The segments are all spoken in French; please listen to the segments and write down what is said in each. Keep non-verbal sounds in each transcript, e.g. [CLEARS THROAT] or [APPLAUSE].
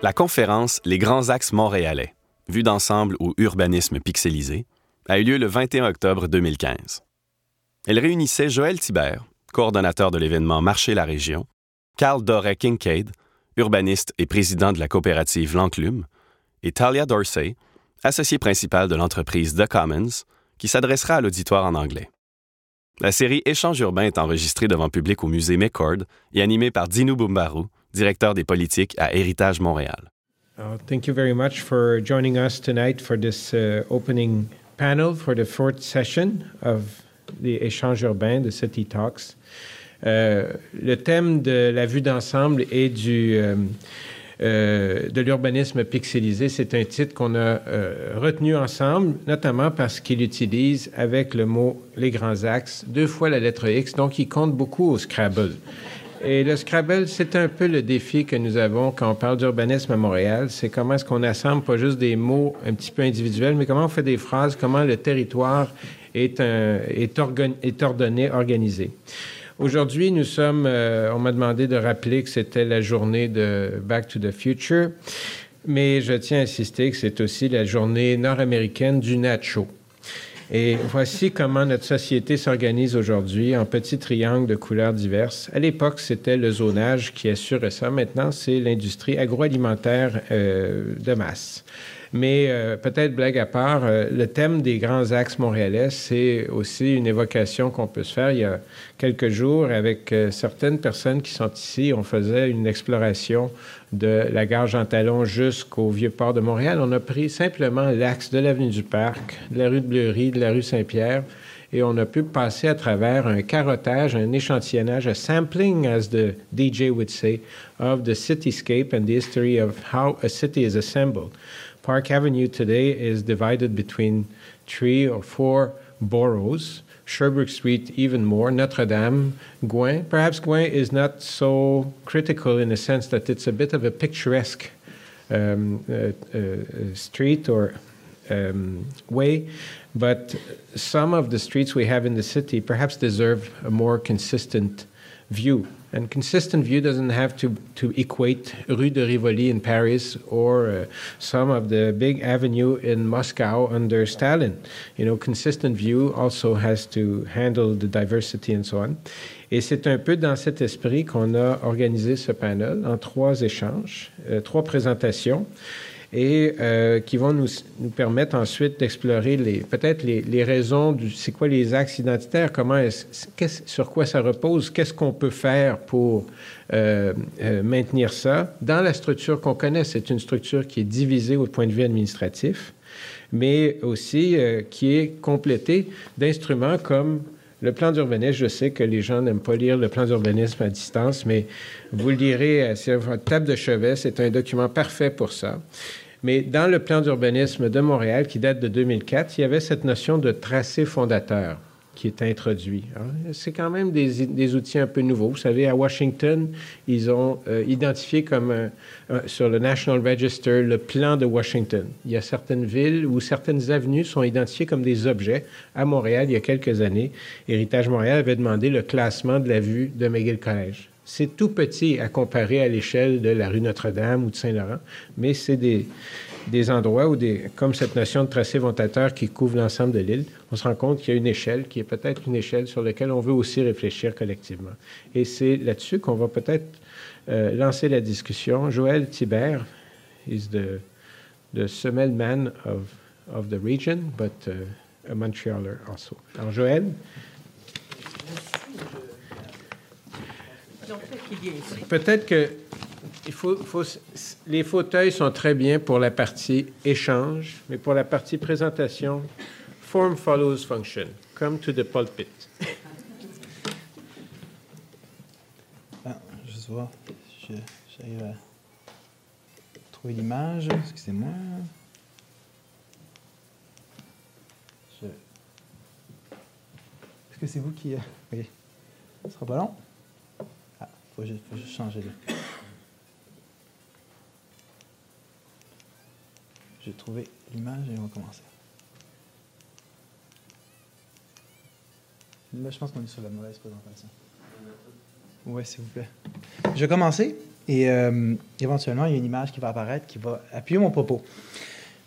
La conférence Les grands axes montréalais, vue d'ensemble ou urbanisme pixelisé, a eu lieu le 21 octobre 2015. Elle réunissait Joël Thibert, coordonnateur de l'événement Marcher la région, Carl Doré Kincaid, urbaniste et président de la coopérative L'Enclume, et Talia Dorsey, associée principale de l'entreprise The Commons, qui s'adressera à l'auditoire en anglais. La série Échange urbain est enregistrée devant public au musée McCord et animée par Dino Bumbaru, directeur des politiques à Héritage Montréal. Uh, thank you very much for joining us tonight for this uh, opening panel for the fourth session of the Échange urbain, the City Talks. Euh, le thème de la vue d'ensemble et du, euh, euh, de l'urbanisme pixelisé, c'est un titre qu'on a euh, retenu ensemble, notamment parce qu'il utilise avec le mot les grands axes deux fois la lettre X, donc il compte beaucoup au Scrabble. Et le Scrabble, c'est un peu le défi que nous avons quand on parle d'urbanisme à Montréal. C'est comment est-ce qu'on assemble pas juste des mots un petit peu individuels, mais comment on fait des phrases, comment le territoire est, un, est, ordonné, organisé. Aujourd'hui, nous sommes, euh, on m'a demandé de rappeler que c'était la journée de Back to the Future, mais je tiens à insister que c'est aussi la journée nord-américaine du nacho. Et voici comment notre société s'organise aujourd'hui en petits triangles de couleurs diverses. À l'époque, c'était le zonage qui assurait ça. Maintenant, c'est l'industrie agroalimentaire euh, de masse. Mais euh, peut-être blague à part, euh, le thème des grands axes montréalais, c'est aussi une évocation qu'on peut se faire. Il y a quelques jours, avec euh, certaines personnes qui sont ici, on faisait une exploration de la gare Jean Talon jusqu'au vieux port de Montréal. On a pris simplement l'axe de l'avenue du Parc, de la rue de Bleury, de la rue Saint-Pierre, et on a pu passer à travers un carottage, un échantillonnage, un sampling, as the DJ would say, of the cityscape and the history of how a city is assembled. Park Avenue today is divided between three or four boroughs. Sherbrooke Street, even more. Notre Dame, Gouin. Perhaps Gouin is not so critical in the sense that it's a bit of a picturesque um, uh, uh, street or um, way, but some of the streets we have in the city perhaps deserve a more consistent view. And consistent view doesn't have to, to equate Rue de Rivoli in Paris or uh, some of the big avenue in Moscow under Stalin. You know, consistent view also has to handle the diversity and so on. Et c'est un peu dans cet esprit qu'on a organisé ce panel en trois échanges, euh, trois présentations et euh, qui vont nous, nous, permettre ensuite d'explorer les, peut-être les, les, raisons du c'est quoi les axes identitaires, comment sur quoi ça repose, qu'est-ce qu'on peut faire pour euh, euh, maintenir ça dans la structure qu'on connaît. C'est une structure qui est divisée au point de vue administratif, mais aussi qui est complétée d'instruments comme le plan d'urbanisme, je sais que les gens n'aiment pas lire le plan d'urbanisme à distance, mais vous le lirez sur votre table de chevet. C'est un document parfait pour ça. Mais dans le plan d'urbanisme de Montréal, qui date de 2004, il y avait cette notion de tracé fondateur qui est introduit. Hein. C'est quand même des, outils un peu nouveaux. Vous savez, à Washington, ils ont euh, identifié comme sur le National Register le plan de Washington. Il y a certaines villes où certaines avenues sont identifiées comme des objets. À Montréal, il y a quelques années, Héritage Montréal avait demandé le classement de la vue de McGill College. C'est tout petit à comparer à l'échelle de la rue Notre-Dame ou de Saint-Laurent, mais c'est des, des endroits où, des, comme cette notion de tracé fondateur qui couvre l'ensemble de l'île, on se rend compte qu'il y a une échelle qui est peut-être une échelle sur laquelle on veut aussi réfléchir collectivement. Et c'est là-dessus qu'on va peut-être euh, lancer la discussion. Joël Thibert is the, the Semel man of, of the region, but uh, a Montrealer also. Alors, Joël? Peut-être que les fauteuils sont très bien pour la partie échange, mais pour la partie présentation, form follows function. Come to the pulpit. Ah, je vois, j'arrive à retrouver l'image. Excusez-moi. Est-ce que c'est vous qui. Euh, oui. Ce sera pas long? Ah, faut, faut juste changer. J'ai trouvé l'image et on va commencer. Là, je pense qu'on est sur la mauvaise présentation. Oui, s'il vous plaît. Je vais commencer et euh, éventuellement, il y a une image qui va apparaître qui va appuyer mon propos.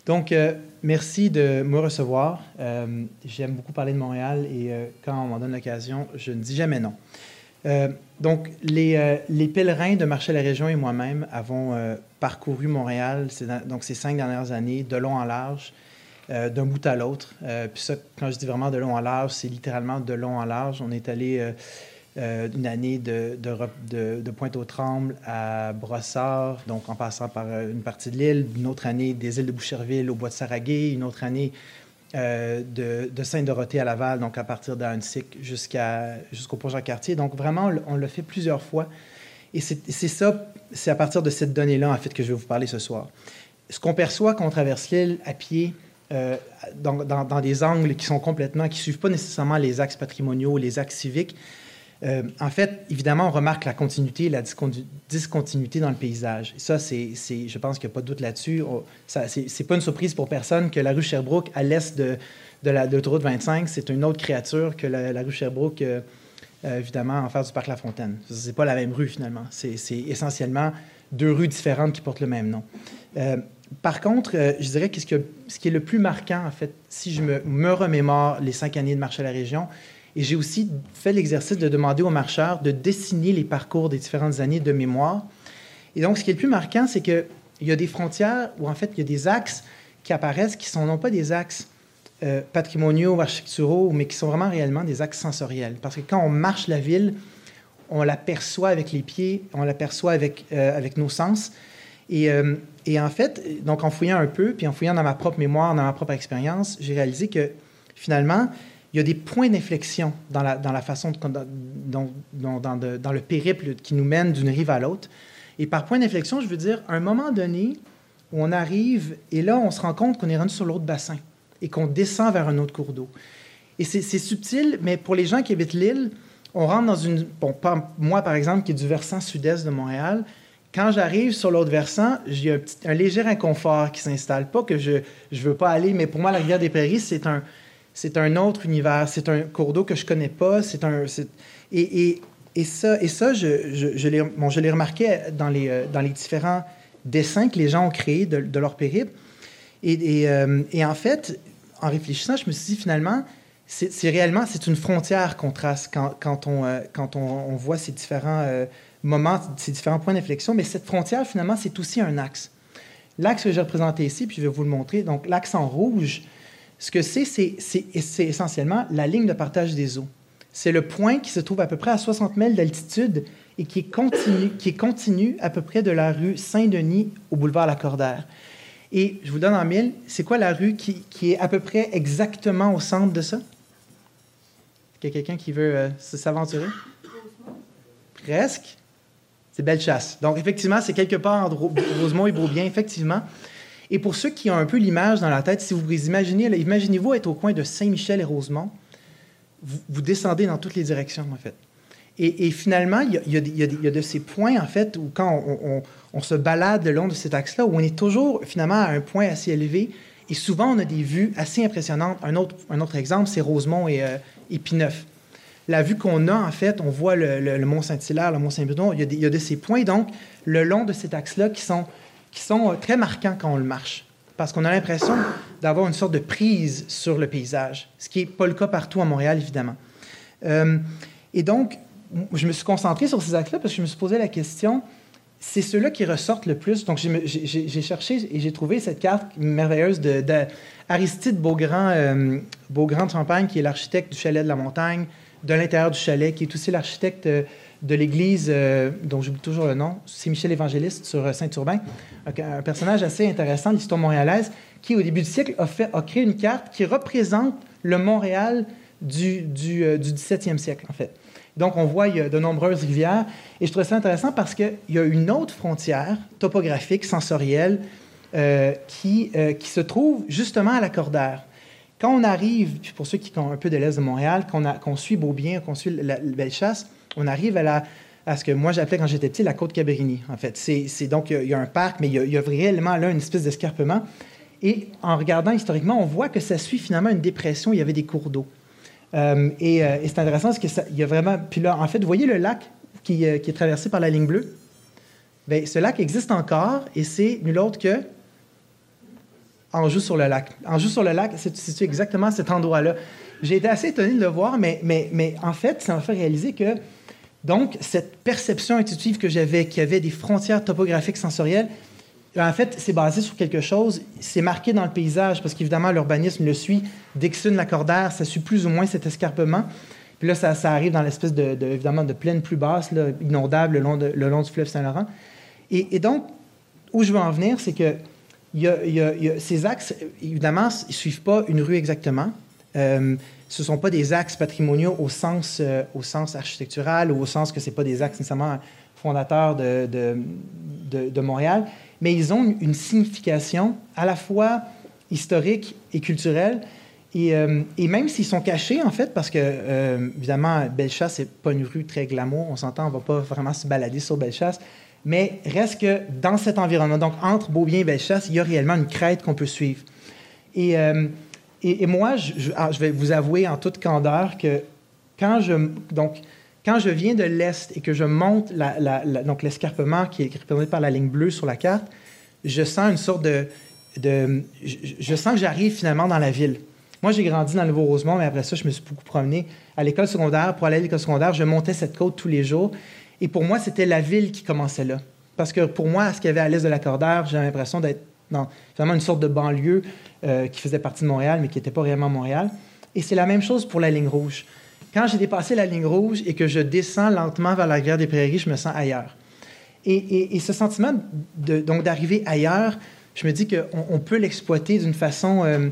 Donc, euh, merci de me recevoir. Euh, j'aime beaucoup parler de Montréal et quand on m'en donne l'occasion, je ne dis jamais non. Donc, les, les, pèlerins de Marché la Région et moi-même avons parcouru Montréal donc ces cinq dernières années, de long en large, d'un bout à l'autre. puis ça, quand je dis vraiment de long en large, c'est littéralement de long en large. On est allé euh, une année de, Pointe-aux-Trembles à Brossard, donc en passant par euh, une partie de l'île, une autre année des îles de Boucherville au bois de Saraguay, une autre année euh, de, de Sainte-Dorothée à Laval, donc à partir d'Annecy jusqu'à, jusqu'au Pont-Jean-Cartier. Donc vraiment, on l'a fait plusieurs fois. Et c'est, ça, c'est à partir de cette donnée-là, en fait, que je vais vous parler ce soir. Ce qu'on perçoit quand on traverse l'île à pied, dans, dans, dans, des angles qui sont complètement, qui ne suivent pas nécessairement les axes patrimoniaux, les axes civiques, euh, en fait, évidemment, on remarque la continuité et la discontinuité dans le paysage. ça, c'est, je pense qu'il n'y a pas de doute là-dessus. Ce n'est pas une surprise pour personne que la rue Sherbrooke, à l'est de, de, la, de l'autoroute 25, c'est une autre créature que la, rue Sherbrooke, euh, euh, évidemment, en face du parc La Fontaine. Ce n'est pas la même rue, finalement. C'est, essentiellement deux rues différentes qui portent le même nom. par contre, je dirais que ce, que ce, qui est le plus marquant, en fait, si je me, me remémore les cinq années de marche à la région, et j'ai aussi fait l'exercice de demander aux marcheurs de dessiner les parcours des différentes années de mémoire. Et donc, ce qui est le plus marquant, c'est qu'il y a des frontières où, en fait, il y a des axes qui apparaissent qui sont non pas des axes euh, patrimoniaux architecturaux, mais qui sont vraiment réellement des axes sensoriels. Parce que quand on marche la ville, on l'aperçoit avec les pieds, on l'aperçoit avec, euh, avec nos sens. Et, euh, et, en fait, donc en fouillant un peu, puis en fouillant dans ma propre mémoire, dans ma propre expérience, j'ai réalisé que finalement, il y a des points d'inflexion dans la, dans la façon, dans, dans, dans, le périple qui nous mène d'une rive à l'autre. Et par point d'inflexion, je veux dire, à un moment donné, où on arrive et là, on se rend compte qu'on est rendu sur l'autre bassin et qu'on descend vers un autre cours d'eau. Et c'est subtil, mais pour les gens qui habitent l'île, on rentre dans une... Bon, pas, moi, par exemple, qui est du versant sud-est de Montréal, quand j'arrive sur l'autre versant, j'ai un, un, léger inconfort qui s'installe. Pas que je ne veux pas aller, mais pour moi, la rivière des Prairies, c'est un, c'est un autre univers, c'est un cours d'eau que je connais pas, c'est un... Et, ça, et ça je, je, je l'ai remarqué dans les, euh, dans les différents dessins que les gens ont créés de, leur périple. Et, euh, et, en fait, en réfléchissant, je me suis dit finalement, c'est réellement c'est une frontière qu'on trace quand, quand, on, euh, quand on, voit ces différents moments, ces différents points d'inflexion. Mais cette frontière, finalement, c'est aussi un axe. L'axe que j'ai représenté ici, puis je vais vous le montrer. Donc, l'axe en rouge, ce que c'est, c'est essentiellement la ligne de partage des eaux. C'est le point qui se trouve à peu près à 60 mètres d'altitude et qui est, à peu près de la rue Saint-Denis au boulevard Lacordaire. Et je vous donne en mille, c'est quoi la rue qui, qui, est à peu près exactement au centre de ça? Est-ce qu'il y a quelqu'un qui veut euh, s'aventurer? Presque. C'est Bellechasse. Donc, effectivement, c'est quelque part entre Rosemont et Beaubien, effectivement. Et pour ceux qui ont un peu l'image dans la tête, si vous imaginez, imaginez-vous être au coin de Saint-Michel et Rosemont, vous, descendez dans toutes les directions, en fait. Et, finalement, il y, a, de ces points, en fait, où quand on, se balade le long de cet axe-là, où on est toujours, finalement, à un point assez élevé, et souvent, on a des vues assez impressionnantes. Un autre, exemple, c'est Rosemont et, euh, Pineuf. La vue qu'on a, en fait, on voit le, Mont Saint-Hilaire, le Mont Saint-Bidon, il, il, y a de ces points, donc, le long de cet axe-là, qui sont qui sont euh, très marquants quand on le marche, parce qu'on a l'impression d'avoir une sorte de prise sur le paysage, ce qui n'est pas le cas partout à Montréal, évidemment. Euh, et donc, je me suis concentré sur ces axes-là parce que je me suis posé la question, c'est ceux-là qui ressortent le plus. Donc, j'ai cherché et j'ai trouvé cette carte merveilleuse d'Aristide de, Beaugrand, euh, Beaugrand de Champagne, qui est l'architecte du chalet de la montagne, de l'intérieur du chalet, qui est aussi l'architecte de l'église, euh, dont j'oublie toujours le nom, c'est Michel Évangéliste sur euh, Saint-Urbain, un, personnage assez intéressant de l'histoire montréalaise, qui au début du siècle a, fait, a créé une carte qui représente le Montréal du, du, euh, du 17e siècle, en fait. Donc, on voit il y a de nombreuses rivières. Et je trouve ça intéressant parce qu'il y a une autre frontière topographique, sensorielle, qui, qui se trouve justement à la Cordère. Quand on arrive, pour ceux qui ont un peu de l'Est de Montréal, qu'on suit Beaubien, qu'on suit la, Belle-Chasse, on arrive à, ce que moi j'appelais quand j'étais petit la côte Cabrini, en fait. C'est donc, il y, a un parc, mais il y a, réellement là une espèce d'escarpement. Et en regardant historiquement, on voit que ça suit finalement une dépression, il y avait des cours d'eau. Euh, et, et c'est intéressant parce qu'il y a vraiment. Puis là, en fait, vous voyez le lac qui, qui est traversé par la ligne bleue? Bien, ce lac existe encore et c'est nul autre que Anjou sur le lac. Anjou sur le lac, c'est situé exactement à cet endroit-là. J'ai été assez étonné de le voir, mais, mais, mais en fait, ça m'a fait réaliser que, donc, cette perception intuitive que j'avais, qui avait des frontières topographiques sensorielles, en fait, c'est basé sur quelque chose, c'est marqué dans le paysage, parce qu'évidemment, l'urbanisme le suit. Dixon, Lacordaire, ça suit plus ou moins cet escarpement. Puis là, ça, arrive dans l'espèce de, évidemment, de plaine plus basse, inondable, le long, de, le long du fleuve Saint-Laurent. Et, donc, où je veux en venir, c'est que ces axes, évidemment, ne suivent pas une rue exactement. Euh, ce ne sont pas des axes patrimoniaux au sens, euh, architectural ou au sens que ce pas des axes nécessairement fondateurs de, Montréal, mais ils ont une signification à la fois historique et culturelle. Et, euh, même s'ils sont cachés, en fait, parce que, évidemment, Bellechasse, ce n'est pas une rue très glamour, on s'entend, on ne va pas vraiment se balader sur Bellechasse, mais reste que dans cet environnement, donc entre Beaubien et Bellechasse, il y a réellement une crête qu'on peut suivre. Et, et, moi, ah, je, vais vous avouer en toute candeur que quand je, donc, quand je viens de l'Est et que je monte donc l'escarpement qui est représenté par la ligne bleue sur la carte, je sens une sorte de... je, je sens que j'arrive finalement dans la ville. Moi, j'ai grandi dans le Nouveau-Rosemont, mais après ça, je me suis beaucoup promené à l'école secondaire. Pour aller à l'école secondaire, je montais cette côte tous les jours. Et pour moi, c'était la ville qui commençait là. Parce que pour moi, ce qu'il y avait à l'est de la Cordère, j'ai l'impression d'être dans vraiment une sorte de banlieue euh, qui faisait partie de Montréal, mais qui n'était pas réellement Montréal. Et c'est la même chose pour la ligne rouge. Quand j'ai dépassé la ligne rouge et que je descends lentement vers la rivière des Prairies, je me sens ailleurs. Et, ce sentiment donc d'arriver ailleurs, je me dis qu'on on peut l'exploiter d'une façon, euh,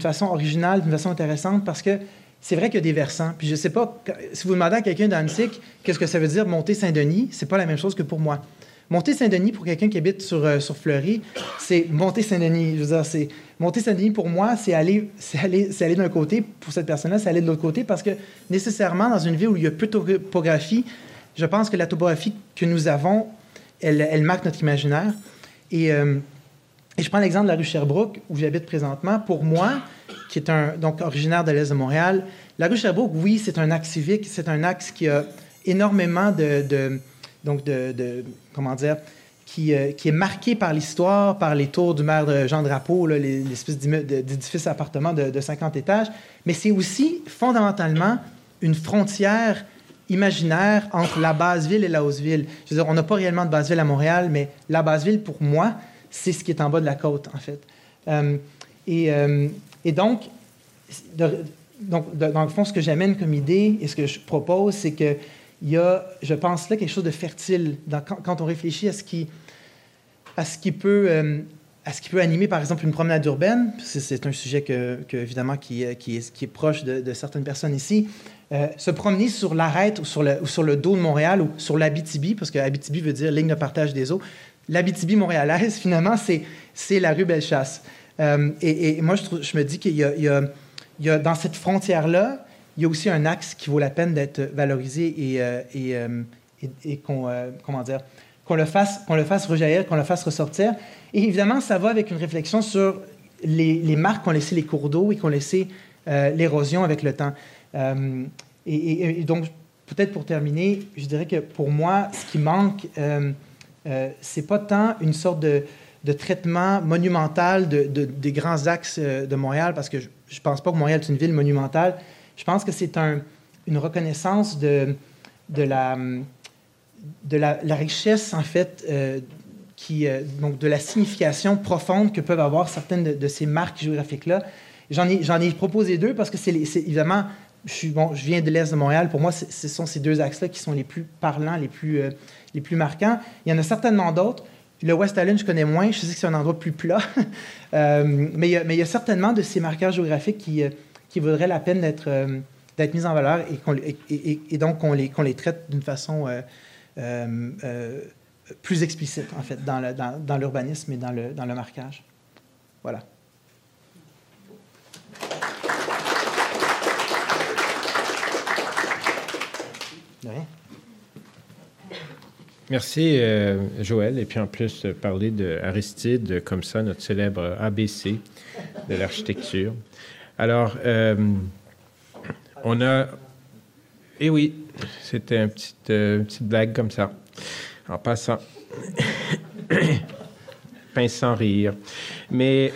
façon originale, d'une façon intéressante, parce que c'est vrai qu'il y a des versants. Puis je ne sais pas, si vous demandez à quelqu'un d'Annecy qu'est-ce que ça veut dire monter Saint-Denis, c'est pas la même chose que pour moi. Monter Saint-Denis, pour quelqu'un qui habite sur, euh, sur Fleury, c'est monter Saint-Denis. Je veux dire, c'est monter Saint-Denis, pour moi, c'est aller, aller, aller d'un côté. Pour cette personne-là, c'est aller de l'autre côté parce que nécessairement, dans une ville où il y a peu de topographie, je pense que la topographie que nous avons, elle, elle marque notre imaginaire. Et, euh, et je prends l'exemple de la rue Sherbrooke, où j'habite présentement. Pour moi, qui est un, donc originaire de l'Est de Montréal. La rue Sherbrooke, oui, c'est un axe civique, c'est un axe qui a énormément de, donc de, comment dire, qui, euh, qui, est marqué par l'histoire, par les tours du maire de Jean Drapeau, l'espèce d'édifice appartement de, de 50 étages, mais c'est aussi fondamentalement une frontière imaginaire entre la base-ville et la hausse-ville. Je veux dire, on n'a pas réellement de base-ville à Montréal, mais la base-ville, pour moi, c'est ce qui est en bas de la côte, en fait. Euh, et, euh, donc, donc, dans le fond, ce que j'amène comme idée et ce que je propose, c'est qu'il y a, je pense là, quelque chose de fertile quand, on réfléchit à ce qui, peut... Euh, à ce qui peut animer, par exemple, une promenade urbaine, c'est un sujet que, évidemment qui, qui, est, proche de, certaines personnes ici. Euh, se promener sur l'arête ou sur, le, dos de Montréal ou sur l'Abitibi, parce que Abitibi veut dire ligne de partage des eaux. L'Abitibi montréalaise, [LAUGHS] finalement, c'est la rue Bellechasse. Euh, et, moi, je, me dis qu'il y, a, dans cette frontière-là, il y a aussi un axe qui vaut la peine d'être valorisé et, euh, euh, qu'on comment dire qu'on le fasse qu'on le fasse rejaillir, qu'on le fasse ressortir. Et évidemment, ça va avec une réflexion sur les, marques qu'ont laissé les cours d'eau et qu'ont laissé l'érosion avec le temps. Et, donc, peut-être pour terminer, je dirais que pour moi, ce qui manque, c'est pas tant une sorte de de traitement monumental de, des grands axes euh, de Montréal, parce que je ne pense pas que Montréal est une ville monumentale. Je pense que c'est un, une reconnaissance de, la, richesse, en fait, euh, euh, de la signification profonde que peuvent avoir certaines de, ces marques géographiques-là. J'en ai, proposé deux parce que c'est évidemment, je, bon, je viens de l'Est de Montréal. Pour moi, ce sont ces deux axes-là qui sont les plus parlants, les plus, les plus marquants. Il y en a certainement d'autres. Le West Island, je connais moins. Je sais que c'est un endroit plus plat. [LAUGHS] Euh, mais, il y a, certainement de ces marqueurs géographiques qui, euh, qui vaudraient la peine d'être, euh, mises en valeur et, donc qu'on les, qu'on les traite d'une façon plus explicite, en fait, dans, dans, dans l'urbanisme et dans le, dans le marquage. Voilà. Merci, euh, Joël. Et puis en plus, parler de Aristide, comme ça, notre célèbre ABC de l'architecture. Alors, euh, on a. Eh oui, c'était euh, une petite blague comme ça. En passant. [COUGHS] Pince sans rire. Mais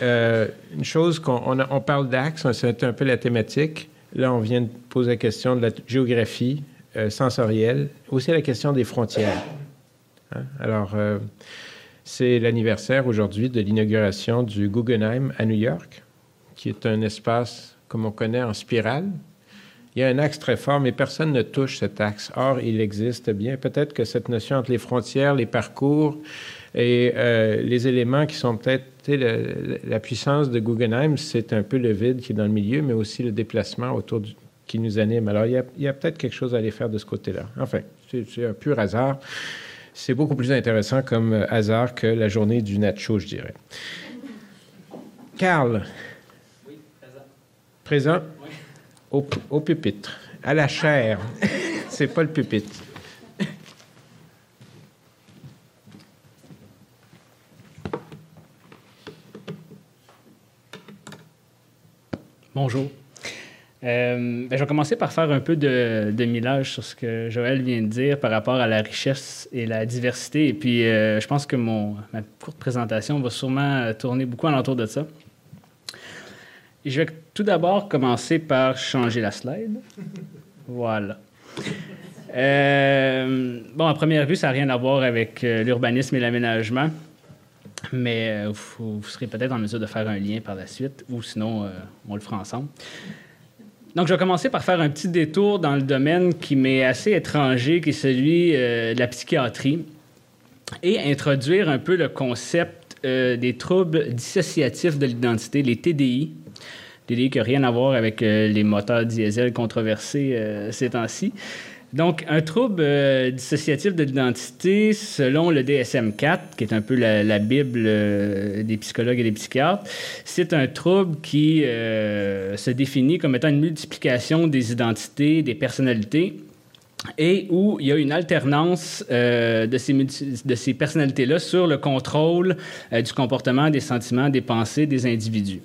une chose qu'on on, parle d'axe, c'est un peu la thématique. Là, on vient de poser la question de la géographie sensorielle, aussi la question des frontières. Hein? Alors, euh, c'est l'anniversaire aujourd'hui de l'inauguration du Guggenheim à New York, qui est un espace, comme on connaît, en spirale. Il y a un axe très fort, mais personne ne touche cet axe. Or, il existe bien. Peut-être que cette notion entre les frontières, les parcours et euh, les éléments qui sont peut-être la puissance de Guggenheim, c'est un peu le vide qui est dans le milieu, mais aussi le déplacement autour qui nous anime. Alors, il y a, a peut-être quelque chose à aller faire de ce côté-là. Enfin, c'est un pur hasard c'est beaucoup plus intéressant comme hasard que la journée du nacho, je dirais. Carl. Présent. Au, pupitre. À la chair. [LAUGHS] c'est pas le pupitre. Bonjour. Euh, ben, je vais commencer par faire un peu de, de, millage sur ce que Joël vient de dire par rapport à la richesse et la diversité. Et puis, euh, je pense que mon, ma courte présentation va sûrement tourner beaucoup alentour de ça. Je vais tout d'abord commencer par changer la slide. Voilà. Euh, bon, à première vue, ça n'a rien à voir avec l'urbanisme et l'aménagement, mais vous, vous, serez peut-être en mesure de faire un lien par la suite, ou sinon, on le fera ensemble. Donc, je vais commencer par faire un petit détour dans le domaine qui m'est assez étranger, qui est celui euh, de la psychiatrie, et introduire un peu le concept euh, des troubles dissociatifs de l'identité, les TDI. TDI qui n'a rien à voir avec euh, les moteurs diesel controversés ces temps-ci. Donc, un trouble euh, dissociatif de l'identité, selon le DSM-4, qui est un peu la, Bible euh, des psychologues et des psychiatres, c'est un trouble qui euh, se définit comme étant une multiplication des identités, des personnalités, et où il y a une alternance de ces personnalités-là sur le contrôle du comportement, des sentiments, des pensées des individus.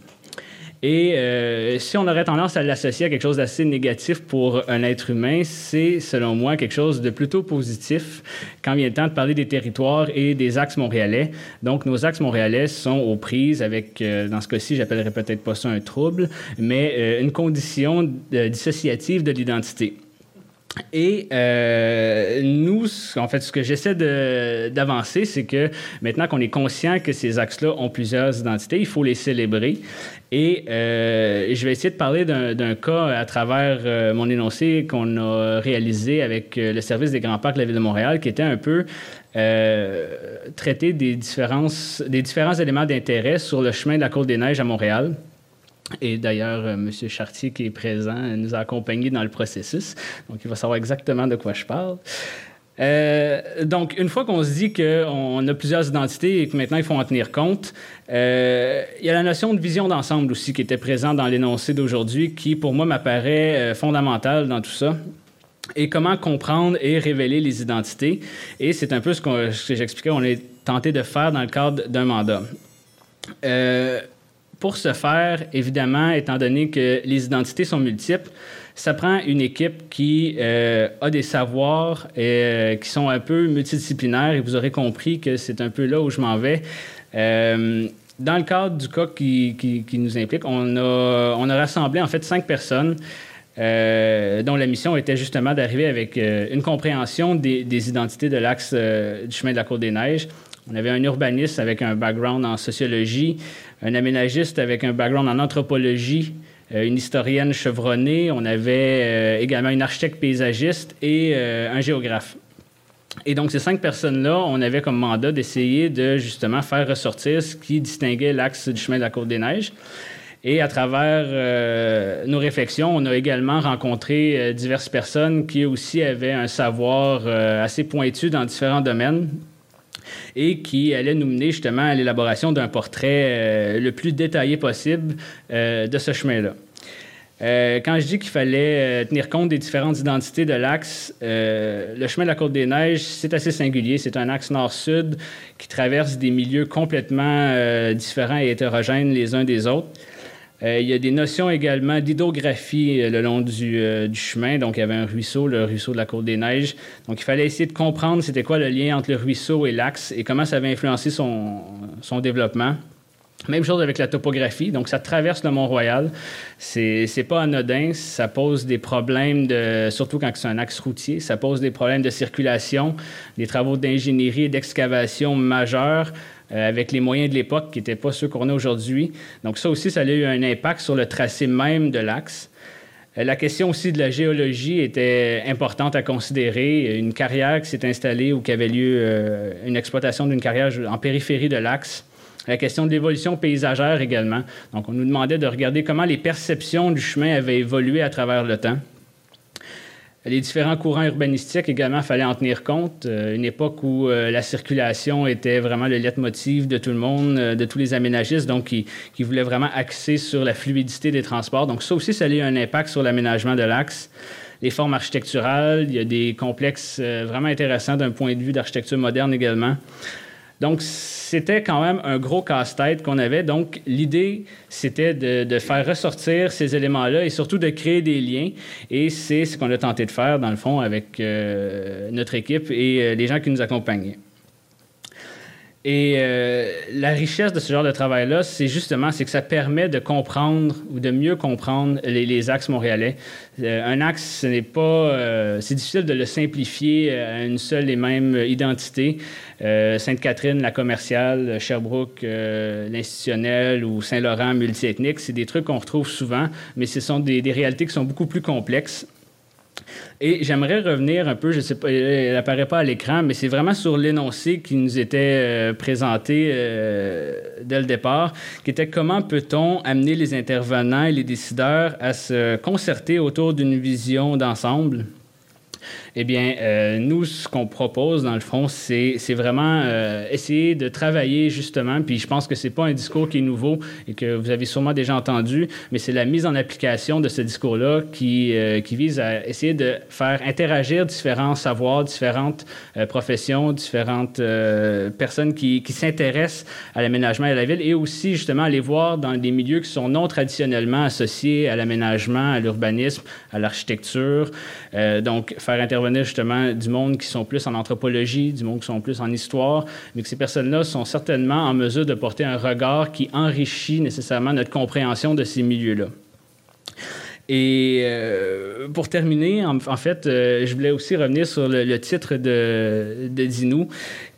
Et euh, si on aurait tendance à l'associer à quelque chose d'assez négatif pour un être humain, c'est selon moi quelque chose de plutôt positif quand vient le temps de parler des territoires et des axes montréalais. Donc nos axes montréalais sont aux prises avec, euh, dans ce cas-ci, j'appellerais peut-être pas ça un trouble, mais euh, une condition dissociative de l'identité. Et euh, nous, en fait, ce que j'essaie d'avancer, c'est que maintenant qu'on est conscient que ces axes-là ont plusieurs identités, il faut les célébrer. Et euh, je vais essayer de parler d'un cas à travers euh, mon énoncé qu'on a réalisé avec le service des grands parcs de la Ville de Montréal, qui était un peu traiter des, différences, des différents éléments d'intérêt sur le chemin de la Côte des Neiges à Montréal. Et d'ailleurs, euh, M. Chartier, qui est présent, nous a accompagnés dans le processus. Donc, il va savoir exactement de quoi je parle. Euh, donc, une fois qu'on se dit qu'on a plusieurs identités et que maintenant il faut en tenir compte, euh, il y a la notion de vision d'ensemble aussi qui était présente dans l'énoncé d'aujourd'hui, qui pour moi m'apparaît fondamentale dans tout ça. Et comment comprendre et révéler les identités. Et c'est un peu ce, que j'expliquais, on est tenté de faire dans le cadre d'un mandat. Euh, pour ce faire, évidemment, étant donné que les identités sont multiples, ça prend une équipe qui euh, a des savoirs et, euh, qui sont un peu multidisciplinaires et vous aurez compris que c'est un peu là où je m'en vais. Euh, dans le cadre du cas qui, nous implique, on a, rassemblé en fait cinq personnes dont la mission était justement d'arriver avec une compréhension des identités de l'axe du chemin de la Côte des Neiges. On avait un urbaniste avec un background en sociologie, un aménagiste avec un background en anthropologie, euh, une historienne chevronnée. On avait euh, également une architecte paysagiste et euh, un géographe. Et donc, ces cinq personnes-là, on avait comme mandat d'essayer de justement faire ressortir ce qui distinguait l'axe du chemin de la Côte des Neiges. Et à travers nos réflexions, on a également rencontré diverses personnes qui aussi avaient un savoir assez pointu dans différents domaines et qui allaient nous mener justement à l'élaboration d'un portrait le plus détaillé possible de ce chemin-là. quand je dis qu'il fallait tenir compte des différentes identités de l'axe, le chemin de la Côte des Neiges, c'est assez singulier. C'est un axe nord-sud qui traverse des milieux complètement différents et hétérogènes les uns des autres. Euh, il y a des notions également d'hydrographie euh, le long euh, du, chemin. Donc, il y avait un ruisseau, le ruisseau de la Côte des Neiges. Donc, il fallait essayer de comprendre c'était quoi le lien entre le ruisseau et l'axe et comment ça avait influencé son, développement. Même chose avec la topographie. Donc, ça traverse le Mont-Royal. C'est, c'est pas anodin. Ça pose des problèmes, surtout quand c'est un axe routier. Ça pose des problèmes de circulation, des travaux d'ingénierie et d'excavation majeurs. Euh, avec les moyens de l'époque qui n'étaient pas ceux qu'on a aujourd'hui. Donc ça aussi, ça a eu un impact sur le tracé même de l'axe. Euh, la question aussi de la géologie était importante à considérer. Une carrière qui s'est installée ou qui avait lieu, euh, une exploitation d'une carrière en périphérie de l'axe. La question de l'évolution paysagère également. Donc, on nous demandait de regarder comment les perceptions du chemin avaient évolué à travers le temps. Les différents courants urbanistiques également, fallait en tenir compte. Euh, une époque où euh, la circulation était vraiment le leitmotiv de tout le monde, euh, de tous les aménagistes, donc qui, qui, voulaient vraiment axer sur la fluidité des transports. Donc ça aussi, ça a eu un impact sur l'aménagement de l'axe. Les formes architecturales, il y a des complexes vraiment intéressants d'un point de vue d'architecture moderne également. Donc, c'était quand même un gros casse-tête qu'on avait. Donc, l'idée, c'était de, faire ressortir ces éléments-là et surtout de créer des liens. Et c'est ce qu'on a tenté de faire, dans le fond, avec euh, notre équipe et euh, les gens qui nous accompagnaient. Et euh, la richesse de ce genre de travail-là, c'est justement c'est que ça permet de comprendre ou de mieux comprendre les, axes montréalais. Euh, un axe, ce n'est pas, euh, c'est difficile de le simplifier à une seule et même identité. Sainte-Catherine, la commerciale, Sherbrooke, l'institutionnel ou Saint-Laurent multiethnique, c'est des trucs qu'on retrouve souvent, mais ce sont des réalités qui sont beaucoup plus complexes. Et j'aimerais revenir un peu, je sais pas, elle n'apparaît pas à l'écran, mais c'est vraiment sur l'énoncé qui nous était euh, présenté euh, dès le départ, qui était comment peut-on amener les intervenants et les décideurs à se concerter autour d'une vision d'ensemble? Eh bien, euh, nous, ce qu'on propose, dans le fond, c'est vraiment euh, essayer de travailler justement, puis je pense que c'est pas un discours qui est nouveau et que vous avez sûrement déjà entendu, mais c'est la mise en application de ce discours-là qui, euh, vise à essayer de faire interagir différents savoirs, différentes professions, différentes personnes qui, s'intéressent à l'aménagement de la ville et aussi justement aller voir dans des milieux qui sont non traditionnellement associés à l'aménagement, à l'urbanisme, à l'architecture. donc, faire intervenir justement du monde qui sont plus en anthropologie, du monde qui sont plus en histoire, mais que ces personnes-là sont certainement en mesure de porter un regard qui enrichit nécessairement notre compréhension de ces milieux-là. Et euh, pour terminer, en, fait, euh, je voulais aussi revenir sur le, titre de, de Dinou,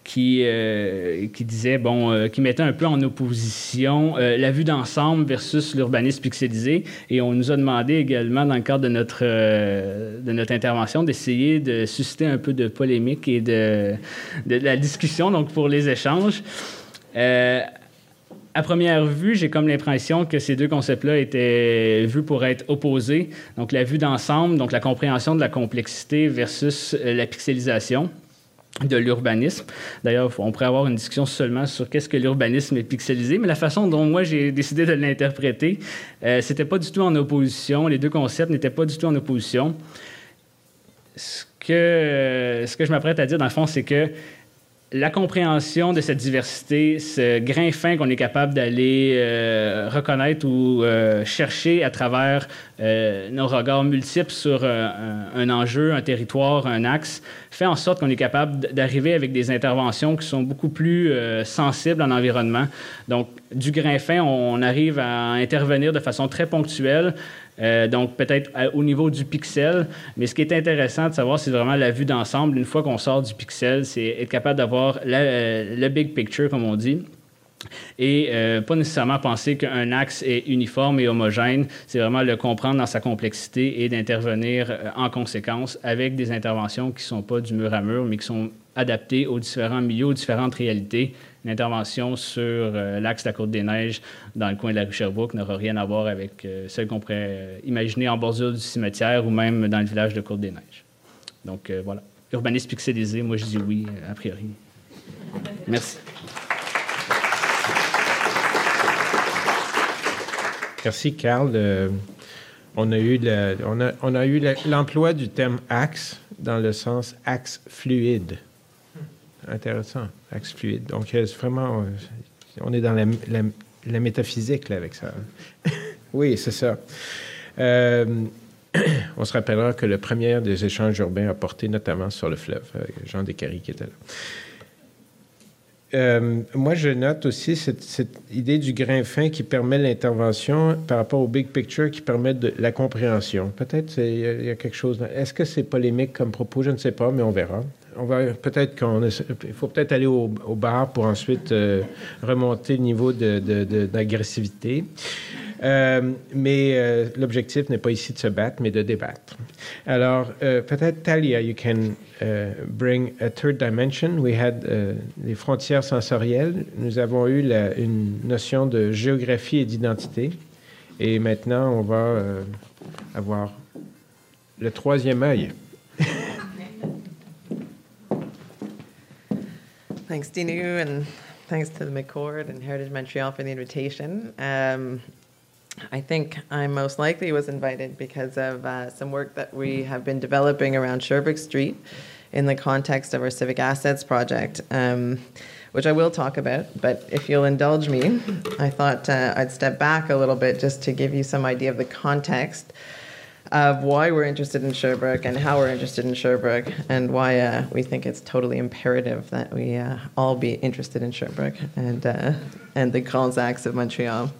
qui, euh, qui disait, bon, euh, qui mettait un peu en opposition euh, la vue d'ensemble versus l'urbanisme pixelisé. Et on nous a demandé également, dans le cadre de notre, de notre intervention, d'essayer de susciter un peu de polémique et de, de, la discussion, donc pour les échanges. à première vue, j'ai comme l'impression que ces deux concepts-là étaient vus pour être opposés. Donc, la vue d'ensemble, donc la compréhension de la complexité versus la pixelisation de l'urbanisme. D'ailleurs, on pourrait avoir une discussion seulement sur qu'est-ce que l'urbanisme est pixelisé, mais la façon dont moi j'ai décidé de l'interpréter, euh, c'était pas du tout en opposition. Les deux concepts n'étaient pas du tout en opposition. Ce que, ce que je m'apprête à dire, dans le fond, c'est que la compréhension de cette diversité, ce grain fin qu'on est capable d'aller euh, reconnaître ou euh, chercher à travers euh, nos regards multiples sur un, enjeu, un territoire, un axe, fait en sorte qu'on est capable d'arriver avec des interventions qui sont beaucoup plus sensibles en environnement. Donc, du grain fin, on arrive à intervenir de façon très ponctuelle euh, donc, peut-être au niveau du pixel. Mais ce qui est intéressant de savoir, c'est vraiment la vue d'ensemble. Une fois qu'on sort du pixel, c'est être capable d'avoir euh, le big picture, comme on dit. Et euh, pas nécessairement penser qu'un axe est uniforme et homogène, c'est vraiment le comprendre dans sa complexité et d'intervenir en conséquence avec des interventions qui ne sont pas du mur à mur, mais qui sont adapté aux différents milieux, aux différentes réalités. Intervention sur euh, l'axe de la Côte des Neiges dans le coin de la rue Sherbrooke n'aura rien à voir avec euh, celle qu'on pourrait imaginer en bordure du cimetière ou même dans le village de Côte des Neiges. Donc voilà, urbanisme pixelisé, moi je dis oui, a priori. Merci. Merci, Carl. on a eu on a eu l'emploi du terme axe dans le sens axe fluide. Intéressant, axe fluide. Donc, vraiment, on est dans la, métaphysique là, avec ça. [LAUGHS] oui, c'est ça. Euh, [CLEARS THROAT] on se rappellera que le premier des échanges urbains a porté notamment sur le fleuve, euh, Jean Descaries qui était là. Euh, moi, je note aussi cette, idée du grain fin qui permet l'intervention par rapport au big picture, qui permet de la compréhension. Peut-être il y, a quelque chose. Est-ce que c'est polémique comme propos? Je ne sais pas, mais on verra. On va peut-être qu'on il faut peut-être aller au, bar pour ensuite euh, remonter le niveau d'agressivité. Euh, mais euh, l'objectif n'est pas ici de se battre, mais de débattre. Alors, peut-être, Talia, you can uh, bring a third dimension. We had les frontières sensorielles. Nous avons eu une notion de géographie et d'identité. Et maintenant, on va avoir le troisième œil. [LAUGHS] Thanks, Dinu, and thanks to the McCord and Heritage Montreal for the invitation. Um, I think I most likely was invited because of uh, some work that we have been developing around Sherbrooke Street in the context of our Civic Assets project, um, which I will talk about. But if you'll indulge me, I thought uh, I'd step back a little bit just to give you some idea of the context of why we're interested in Sherbrooke and how we're interested in Sherbrooke and why uh, we think it's totally imperative that we uh, all be interested in Sherbrooke and, uh, and the Grands of Montreal.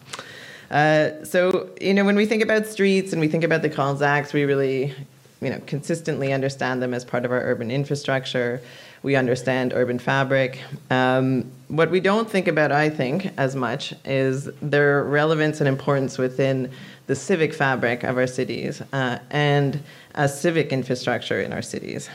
Uh, so, you know, when we think about streets and we think about the Acts, we really, you know, consistently understand them as part of our urban infrastructure. We understand urban fabric. Um, what we don't think about, I think, as much is their relevance and importance within the civic fabric of our cities uh, and as civic infrastructure in our cities.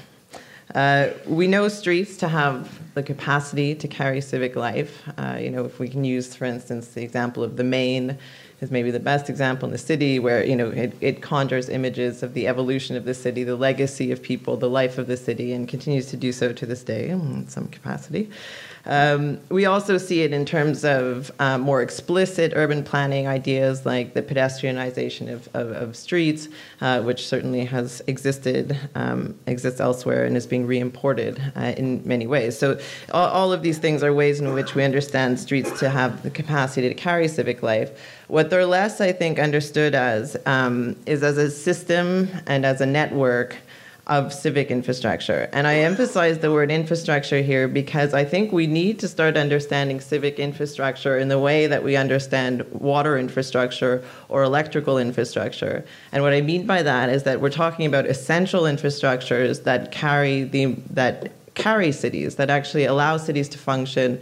Uh, we know streets to have the capacity to carry civic life. Uh, you know, if we can use, for instance, the example of the Main, is maybe the best example in the city where you know it, it conjures images of the evolution of the city, the legacy of people, the life of the city, and continues to do so to this day in some capacity. Um, we also see it in terms of um, more explicit urban planning ideas like the pedestrianization of, of, of streets, uh, which certainly has existed, um, exists elsewhere, and is being reimported uh, in many ways. So, all, all of these things are ways in which we understand streets to have the capacity to carry civic life. What they're less, I think, understood as um, is as a system and as a network of civic infrastructure. And I emphasize the word infrastructure here because I think we need to start understanding civic infrastructure in the way that we understand water infrastructure or electrical infrastructure. And what I mean by that is that we're talking about essential infrastructures that carry the that carry cities that actually allow cities to function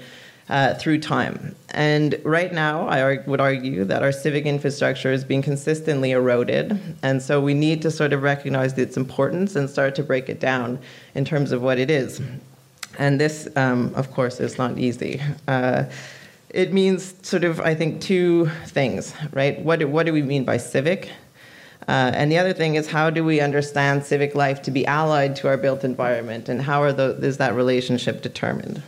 uh, through time. And right now, I would argue that our civic infrastructure is being consistently eroded. And so we need to sort of recognize its importance and start to break it down in terms of what it is. And this, um, of course, is not easy. Uh, it means sort of, I think, two things, right? What do, what do we mean by civic? Uh, and the other thing is, how do we understand civic life to be allied to our built environment, and how are the, is that relationship determined?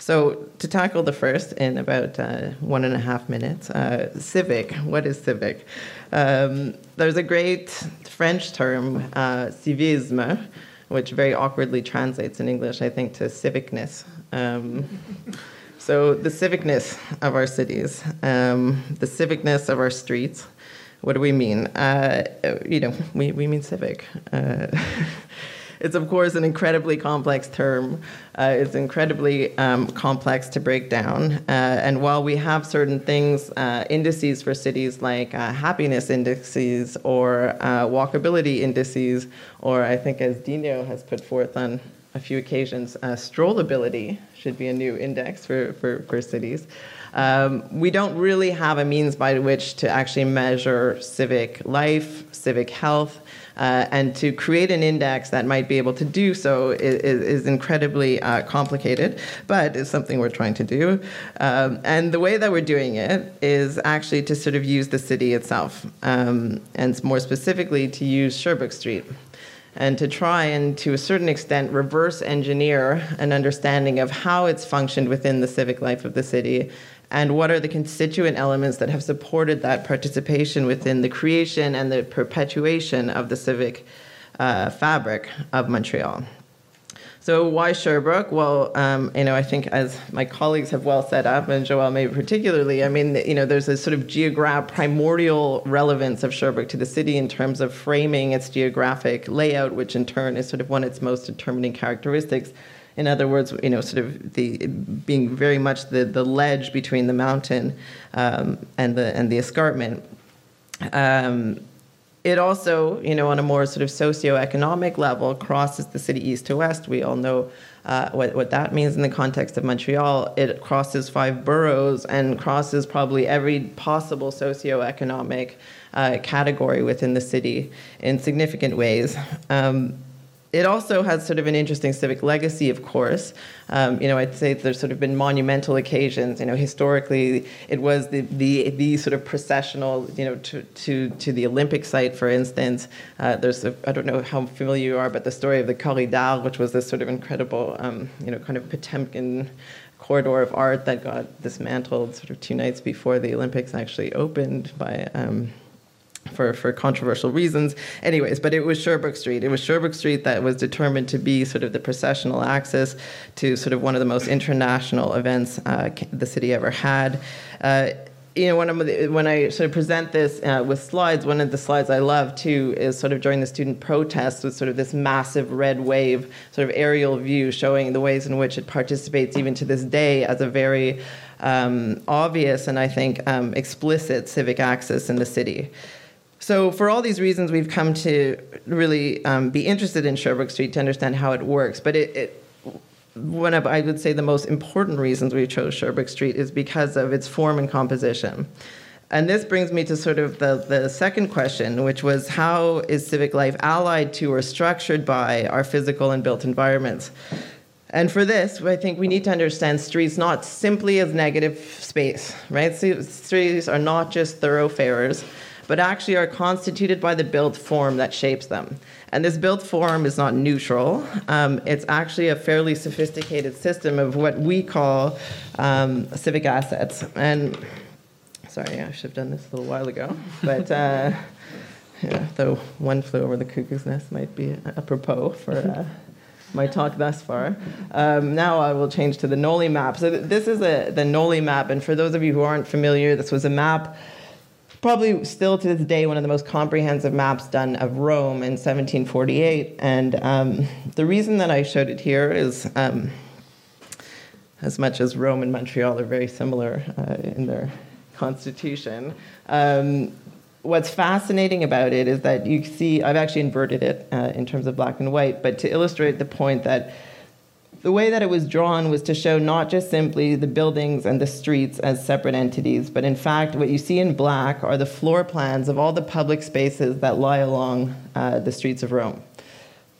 So, to tackle the first in about uh, one and a half minutes, uh, civic. What is civic? Um, there's a great French term, uh, civisme, which very awkwardly translates in English, I think, to civicness. Um, [LAUGHS] so, the civicness of our cities, um, the civicness of our streets. What do we mean? Uh, you know, we, we mean civic. [LAUGHS] It's, of course, an incredibly complex term. Uh, it's incredibly um, complex to break down. Uh, and while we have certain things, uh, indices for cities like uh, happiness indices or uh, walkability indices, or I think as Dino has put forth on a few occasions, uh, strollability should be a new index for, for, for cities. Um, we don't really have a means by which to actually measure civic life, civic health, uh, and to create an index that might be able to do so is, is incredibly uh, complicated, but it's something we're trying to do. Um, and the way that we're doing it is actually to sort of use the city itself, um, and more specifically to use Sherbrooke Street and to try and, to a certain extent, reverse engineer an understanding of how it's functioned within the civic life of the city and what are the constituent elements that have supported that participation within the creation and the perpetuation of the civic uh, fabric of Montreal. So why Sherbrooke? Well, um, you know, I think as my colleagues have well set up, and Joel maybe particularly, I mean, you know, there's a sort of geographic primordial relevance of Sherbrooke to the city in terms of framing its geographic layout, which in turn is sort of one of its most determining characteristics. In other words, you know, sort of the being very much the, the ledge between the mountain um, and the and the escarpment. Um, it also, you know, on a more sort of socioeconomic level, crosses the city east to west. We all know uh, what, what that means in the context of Montreal. It crosses five boroughs and crosses probably every possible socioeconomic uh, category within the city in significant ways. Um, it also has sort of an interesting civic legacy, of course. Um, you know, I'd say there's sort of been monumental occasions. You know, historically, it was the the, the sort of processional, you know, to, to, to the Olympic site, for instance. Uh, there's, I don't know how familiar you are, but the story of the Corridor, which was this sort of incredible, um, you know, kind of Potemkin corridor of art that got dismantled sort of two nights before the Olympics actually opened by. Um, for, for controversial reasons. Anyways, but it was Sherbrooke Street. It was Sherbrooke Street that was determined to be sort of the processional axis to sort of one of the most international events uh, the city ever had. Uh, you know, when, I'm, when I sort of present this uh, with slides, one of the slides I love too is sort of during the student protests with sort of this massive red wave, sort of aerial view showing the ways in which it participates even to this day as a very um, obvious and I think um, explicit civic axis in the city. So, for all these reasons, we've come to really um, be interested in Sherbrooke Street to understand how it works. But it, it, one of, I would say, the most important reasons we chose Sherbrooke Street is because of its form and composition. And this brings me to sort of the, the second question, which was how is civic life allied to or structured by our physical and built environments? And for this, I think we need to understand streets not simply as negative space, right? Streets are not just thoroughfares but actually are constituted by the built form that shapes them. And this built form is not neutral. Um, it's actually a fairly sophisticated system of what we call um, civic assets. And sorry, I should have done this a little while ago, but. Uh, [LAUGHS] yeah, though one flew over the cuckoo's nest might be apropos for uh, my talk thus far. Um, now I will change to the Noli map. So th- this is a, the Noli map, and for those of you who aren't familiar, this was a map probably still to this day one of the most comprehensive maps done of Rome in 1748. And um, the reason that I showed it here is um, as much as Rome and Montreal are very similar uh, in their constitution. Um, what's fascinating about it is that you see, I've actually inverted it uh, in terms of black and white, but to illustrate the point that the way that it was drawn was to show not just simply the buildings and the streets as separate entities, but in fact, what you see in black are the floor plans of all the public spaces that lie along uh, the streets of Rome.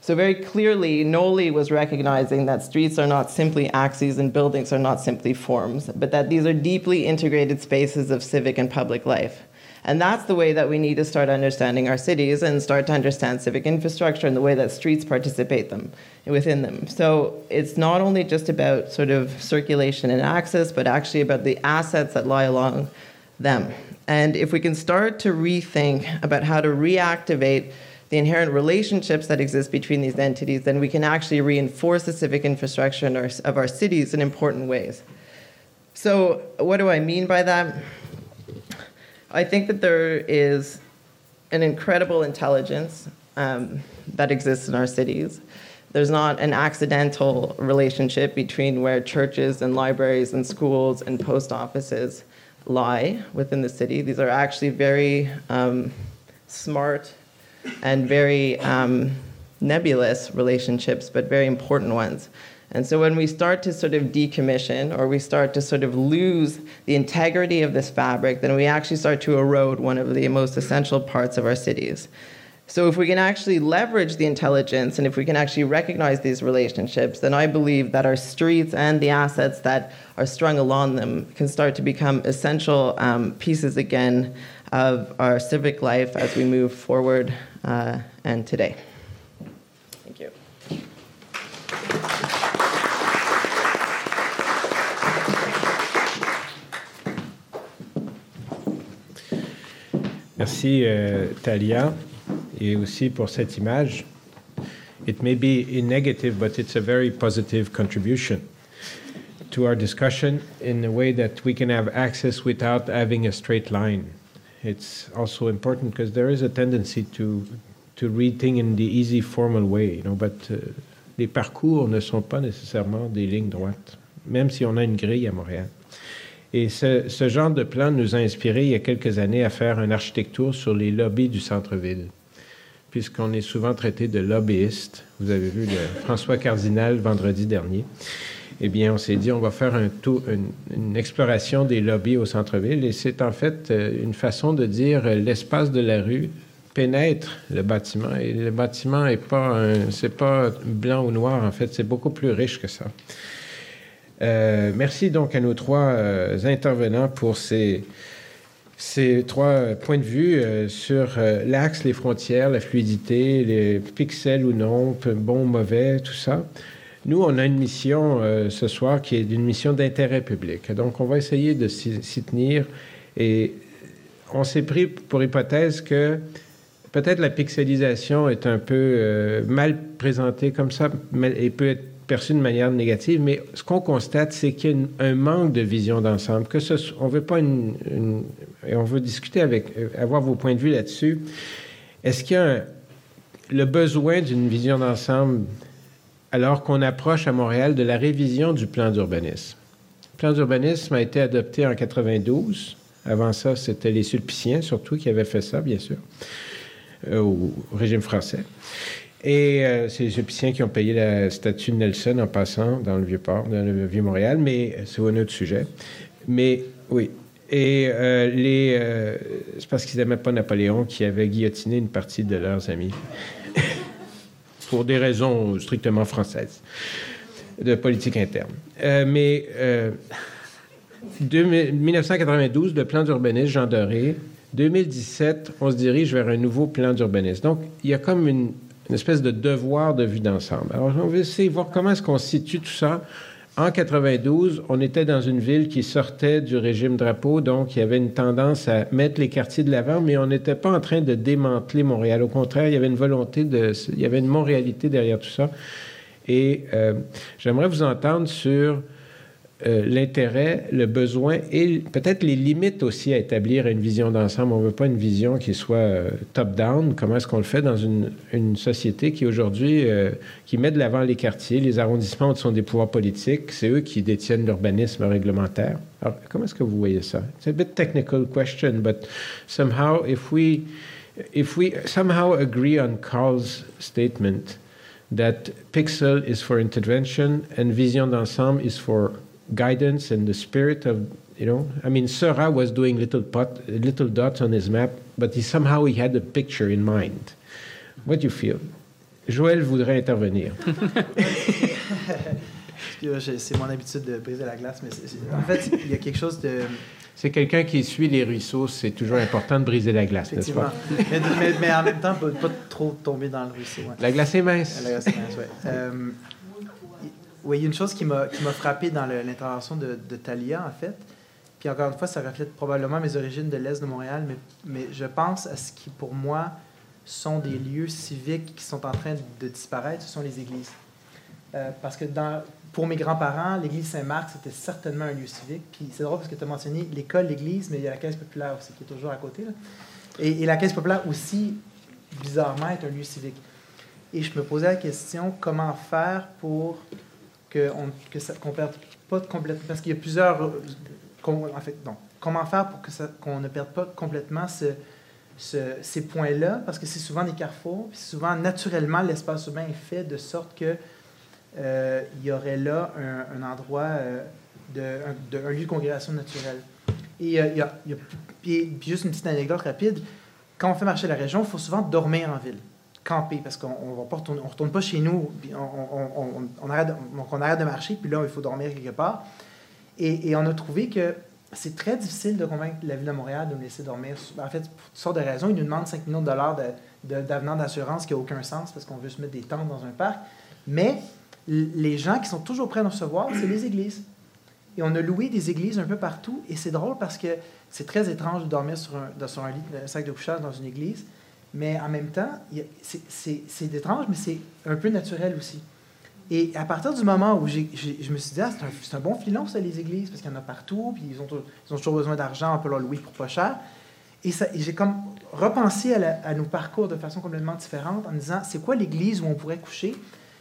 So, very clearly, Noli was recognizing that streets are not simply axes and buildings are not simply forms, but that these are deeply integrated spaces of civic and public life. And that's the way that we need to start understanding our cities and start to understand civic infrastructure and the way that streets participate them within them. So it's not only just about sort of circulation and access, but actually about the assets that lie along them. And if we can start to rethink about how to reactivate the inherent relationships that exist between these entities, then we can actually reinforce the civic infrastructure our, of our cities in important ways. So, what do I mean by that? I think that there is an incredible intelligence um, that exists in our cities. There's not an accidental relationship between where churches and libraries and schools and post offices lie within the city. These are actually very um, smart and very um, nebulous relationships, but very important ones. And so when we start to sort of decommission or we start to sort of lose the integrity of this fabric, then we actually start to erode one of the most essential parts of our cities. So if we can actually leverage the intelligence and if we can actually recognize these relationships, then I believe that our streets and the assets that are strung along them can start to become essential um, pieces again of our civic life as we move forward uh, and today. Thank you. Merci, euh, Talia, et aussi pour cette image. It may be in negative, but it's a very positive contribution to our discussion in a way that we can have access without having a straight line. It's also important because there is a tendency to to read things in the easy formal way, you know, but uh, les parcours ne sont pas nécessairement des lignes droites, même si on a une grille à Montréal. Et ce, genre de plan nous a inspiré il y a quelques années à faire une architecture sur les lobbies du centre-ville, puisqu'on est souvent traité de lobbyiste. Vous avez vu le François Cardinal vendredi dernier. Eh bien, on s'est dit, on va faire un une, exploration des lobbies au centre-ville, et c'est en fait euh, une façon de dire euh, l'espace de la rue pénètre le bâtiment, et le bâtiment n'est pas, pas blanc ou noir, en fait, c'est beaucoup plus riche que ça. Euh, merci donc à nos trois euh, intervenants pour ces, ces, trois points de vue euh, sur l'axe, les frontières, la fluidité, les pixels ou non, bon, mauvais, tout ça. Nous, on a une mission ce soir qui est une mission d'intérêt public. Donc, on va essayer de s'y tenir et on s'est pris pour hypothèse que peut-être la pixelisation est un peu mal présentée comme ça et peut être perçu de manière négative, mais ce qu'on constate, c'est qu'il y a un manque de vision d'ensemble. On veut pas une, et on veut discuter avec, avoir vos points de vue là-dessus. Est-ce qu'il y a le besoin d'une vision d'ensemble alors qu'on approche à Montréal de la révision du plan d'urbanisme? Le plan d'urbanisme a été adopté en 92. Avant ça, c'était les Sulpiciens surtout qui avaient fait ça, bien sûr, euh, au régime français. Et euh, c'est les Épiciens qui ont payé la statue de Nelson en passant dans le Vieux-Port, dans le Vieux-Montréal, mais c'est un autre sujet. Mais oui. Et euh, les, euh, c'est parce qu'ils n'aimaient pas Napoléon qui avait guillotiné une partie de leurs amis. [LAUGHS] Pour des raisons strictement françaises, de politique interne. Euh, mais 1992, le plan d'urbanisme Jean Doré. 2017, on se dirige vers un nouveau plan d'urbanisme. Donc, il y a comme une, une espèce de devoir de vue d'ensemble. Alors, on va essayer de voir comment est-ce qu'on situe tout ça. En 92, on était dans une ville qui sortait du régime drapeau, donc il y avait une tendance à mettre les quartiers de l'avant, mais on n'était pas en train de démanteler Montréal. Au contraire, il y avait une volonté de, il y avait une Montréalité derrière tout ça. Et euh, j'aimerais vous entendre sur euh, l'intérêt, le besoin et peut-être les limites aussi à établir une vision d'ensemble. On ne veut pas une vision qui soit euh, top-down. Comment est-ce qu'on le fait dans une, société qui aujourd'hui, euh, met de l'avant les quartiers, les arrondissements sont des pouvoirs politiques, c'est eux qui détiennent l'urbanisme réglementaire. Alors, comment est-ce que vous voyez ça? It's a bit technical question, but somehow if we, if we somehow agree on Carl's statement that pixel is for intervention and vision d'ensemble is for guidance and the spirit of you know i mean Seurat was doing little pot, little dots on his map but he somehow he had a picture in mind what do you feel? Joël voudrait intervenir [LAUGHS] c'est mon habitude de briser la glace mais en fait il y a quelque chose de c'est quelqu'un qui suit les ruisseaux, c'est toujours important de briser la glace, n'est-ce pas? mais, mais, mais, en même temps, pas, pas trop tomber dans le ruisseau. Ouais. La glace est mince. La glace est mince, oui. Euh, oui, il y a une chose qui m'a frappé dans l'intervention de, de, Thalia, en fait. Puis encore une fois, ça reflète probablement mes origines de l'Est de Montréal, mais, je pense à ce qui, pour moi, sont des lieux civiques qui sont en train de disparaître, ce sont les églises. Euh, parce que pour mes grands-parents, l'église Saint-Marc, c'était certainement un lieu civique. Puis c'est drôle parce que tu as mentionné l'école, l'église, mais il y a la caisse populaire aussi qui est toujours à côté. Et, et, la caisse populaire aussi, bizarrement, est un lieu civique. Et je me posais la question, comment faire pour qu'on que perde pas complètement. Parce qu'il y a plusieurs. En fait, non. Comment faire pour qu'on ne perde pas complètement ce, ces points-là, parce que c'est souvent des carrefours, puis souvent, naturellement, l'espace urbain est fait de sorte que euh, y aurait là un, endroit, euh, de, un, lieu de congrégation naturelle. Et, euh, y a, puis, juste une petite anecdote rapide, quand on fait marcher la région, il faut souvent dormir en ville, camper, parce qu'on ne retourne, pas chez nous, puis on, arrête, donc on arrête de marcher, puis là, il faut dormir quelque part. Et, on a trouvé que c'est très difficile de convaincre la Ville de Montréal de nous laisser dormir. En fait, pour toutes sortes de raisons. Ils nous demandent 5 millions de dollars d'avenant d'assurance qui n'a aucun sens parce qu'on veut se mettre des tentes dans un parc. Mais les gens qui sont toujours prêts à nous recevoir, c'est les églises. Et on a loué des églises un peu partout. Et c'est drôle parce que c'est très étrange de dormir sur un, sur un lit, un sac de couchage dans une église. Mais en même temps, c'est étrange, mais c'est un peu naturel aussi. Et à partir du moment où je me suis dit, ah, c'est un, bon filon, ça, les églises, parce qu'il y en a partout, puis ils ont, ils ont toujours besoin d'argent, on peut leur louer pour pas cher. Et, j'ai comme repensé à, à, nos parcours de façon complètement différente en me disant, c'est quoi l'église où on pourrait coucher?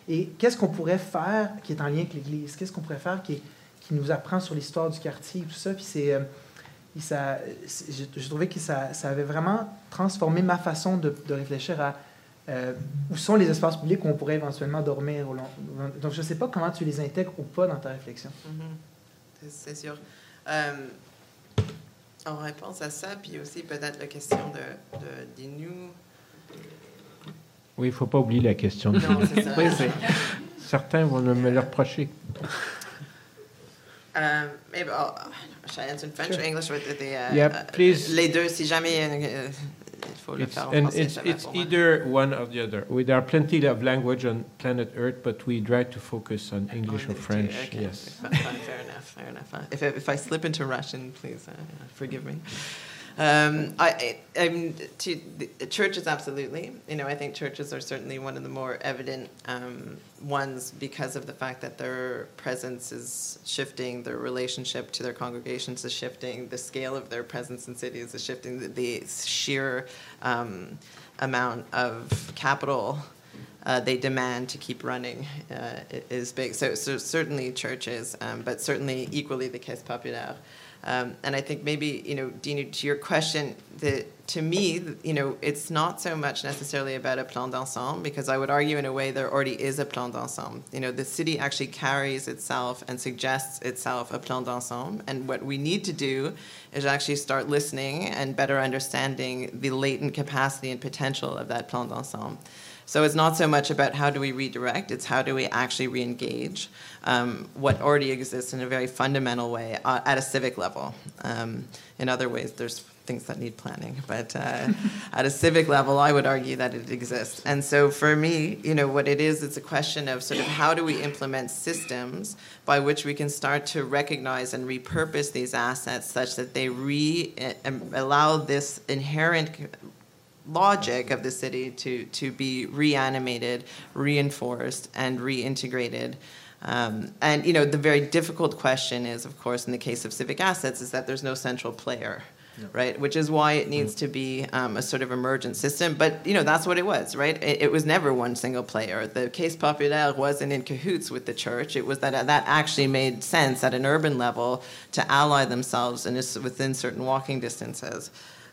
Et qu'est-ce qu'on pourrait faire qui est en lien avec l'église? Qu'est-ce qu'on pourrait faire qui, qui, nous apprend sur l'histoire du quartier, tout ça? Puis c'est. Euh, ça, j'ai trouvé que ça, ça, avait vraiment transformé ma façon de, de réfléchir à euh, où sont les espaces publics où on pourrait éventuellement dormir. Donc, je ne sais pas comment tu les intègres ou pas dans ta réflexion. Mm-hmm. C'est sûr. Euh, en réponse à ça, puis aussi peut-être la question de, de Dinu. Oui, il ne faut pas oublier la question. Non, c'est ça. oui, Certains vont me le reprocher. Um, maybe I'll, should I answer in French sure. or English with the, uh, yeah, please. les deux, si jamais uh, faut le faire and it's, it's either one or the other. We, there are plenty of language on planet Earth, but we try to focus on English or French. Okay. Yes. fair enough. Fair enough. If, if I slip into Russian, please uh, forgive me. Um, I, I, to the churches absolutely. You know, I think churches are certainly one of the more evident um, ones because of the fact that their presence is shifting, their relationship to their congregations is shifting, the scale of their presence in cities is shifting, the, the sheer um, amount of capital. Uh, they demand to keep running uh, is big. So, so certainly churches, um, but certainly equally the Caisse Populaire. Um, and I think maybe, you know, Dean, to your question, the, to me, you know, it's not so much necessarily about a plan d'ensemble because I would argue in a way there already is a plan d'ensemble. You know, the city actually carries itself and suggests itself a plan d'ensemble. And what we need to do is actually start listening and better understanding the latent capacity and potential of that plan d'ensemble. So it's not so much about how do we redirect, it's how do we actually re-engage um, what already exists in a very fundamental way uh, at a civic level. Um, in other ways, there's things that need planning, but uh, at a civic level, I would argue that it exists. And so for me, you know, what it is, it's a question of sort of how do we implement systems by which we can start to recognize and repurpose these assets such that they re uh, allow this inherent logic of the city to, to be reanimated, reinforced, and reintegrated. Um, and you know, the very difficult question is, of course, in the case of civic assets, is that there's no central player. Right, which is why it needs to be um, a sort of emergent system. But you know that's what it was, right? It, it, was never one single player. The case populaire wasn't in cahoots with the church. It was that that actually made sense at an urban level to ally themselves and is within certain walking distances.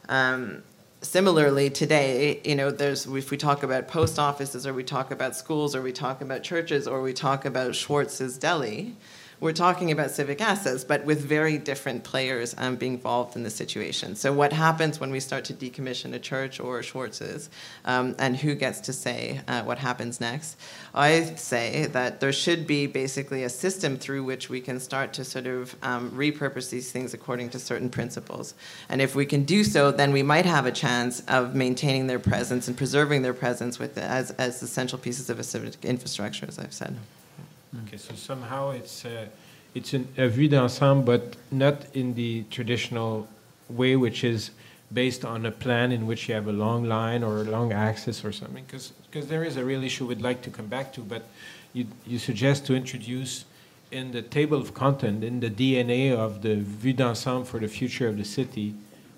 Um, similarly today you know there's if we talk about post offices or we talk about schools or we talk about churches or we talk about schwartz's deli we're talking about civic assets, but with very different players um, being involved in the situation. So, what happens when we start to decommission a church or Schwartz's, um, and who gets to say uh, what happens next? I say that there should be basically a system through which we can start to sort of um, repurpose these things according to certain principles. And if we can do so, then we might have a chance of maintaining their presence and preserving their presence with as, as essential pieces of a civic infrastructure, as I've said. Okay, so somehow it's uh, it's an, a vue d'ensemble, but not in the traditional way, which is based on a plan in which you have a long line or a long axis or something. Because there is a real issue we'd like to come back to, but you you suggest to introduce in the table of content, in the DNA of the vue d'ensemble for the future of the city,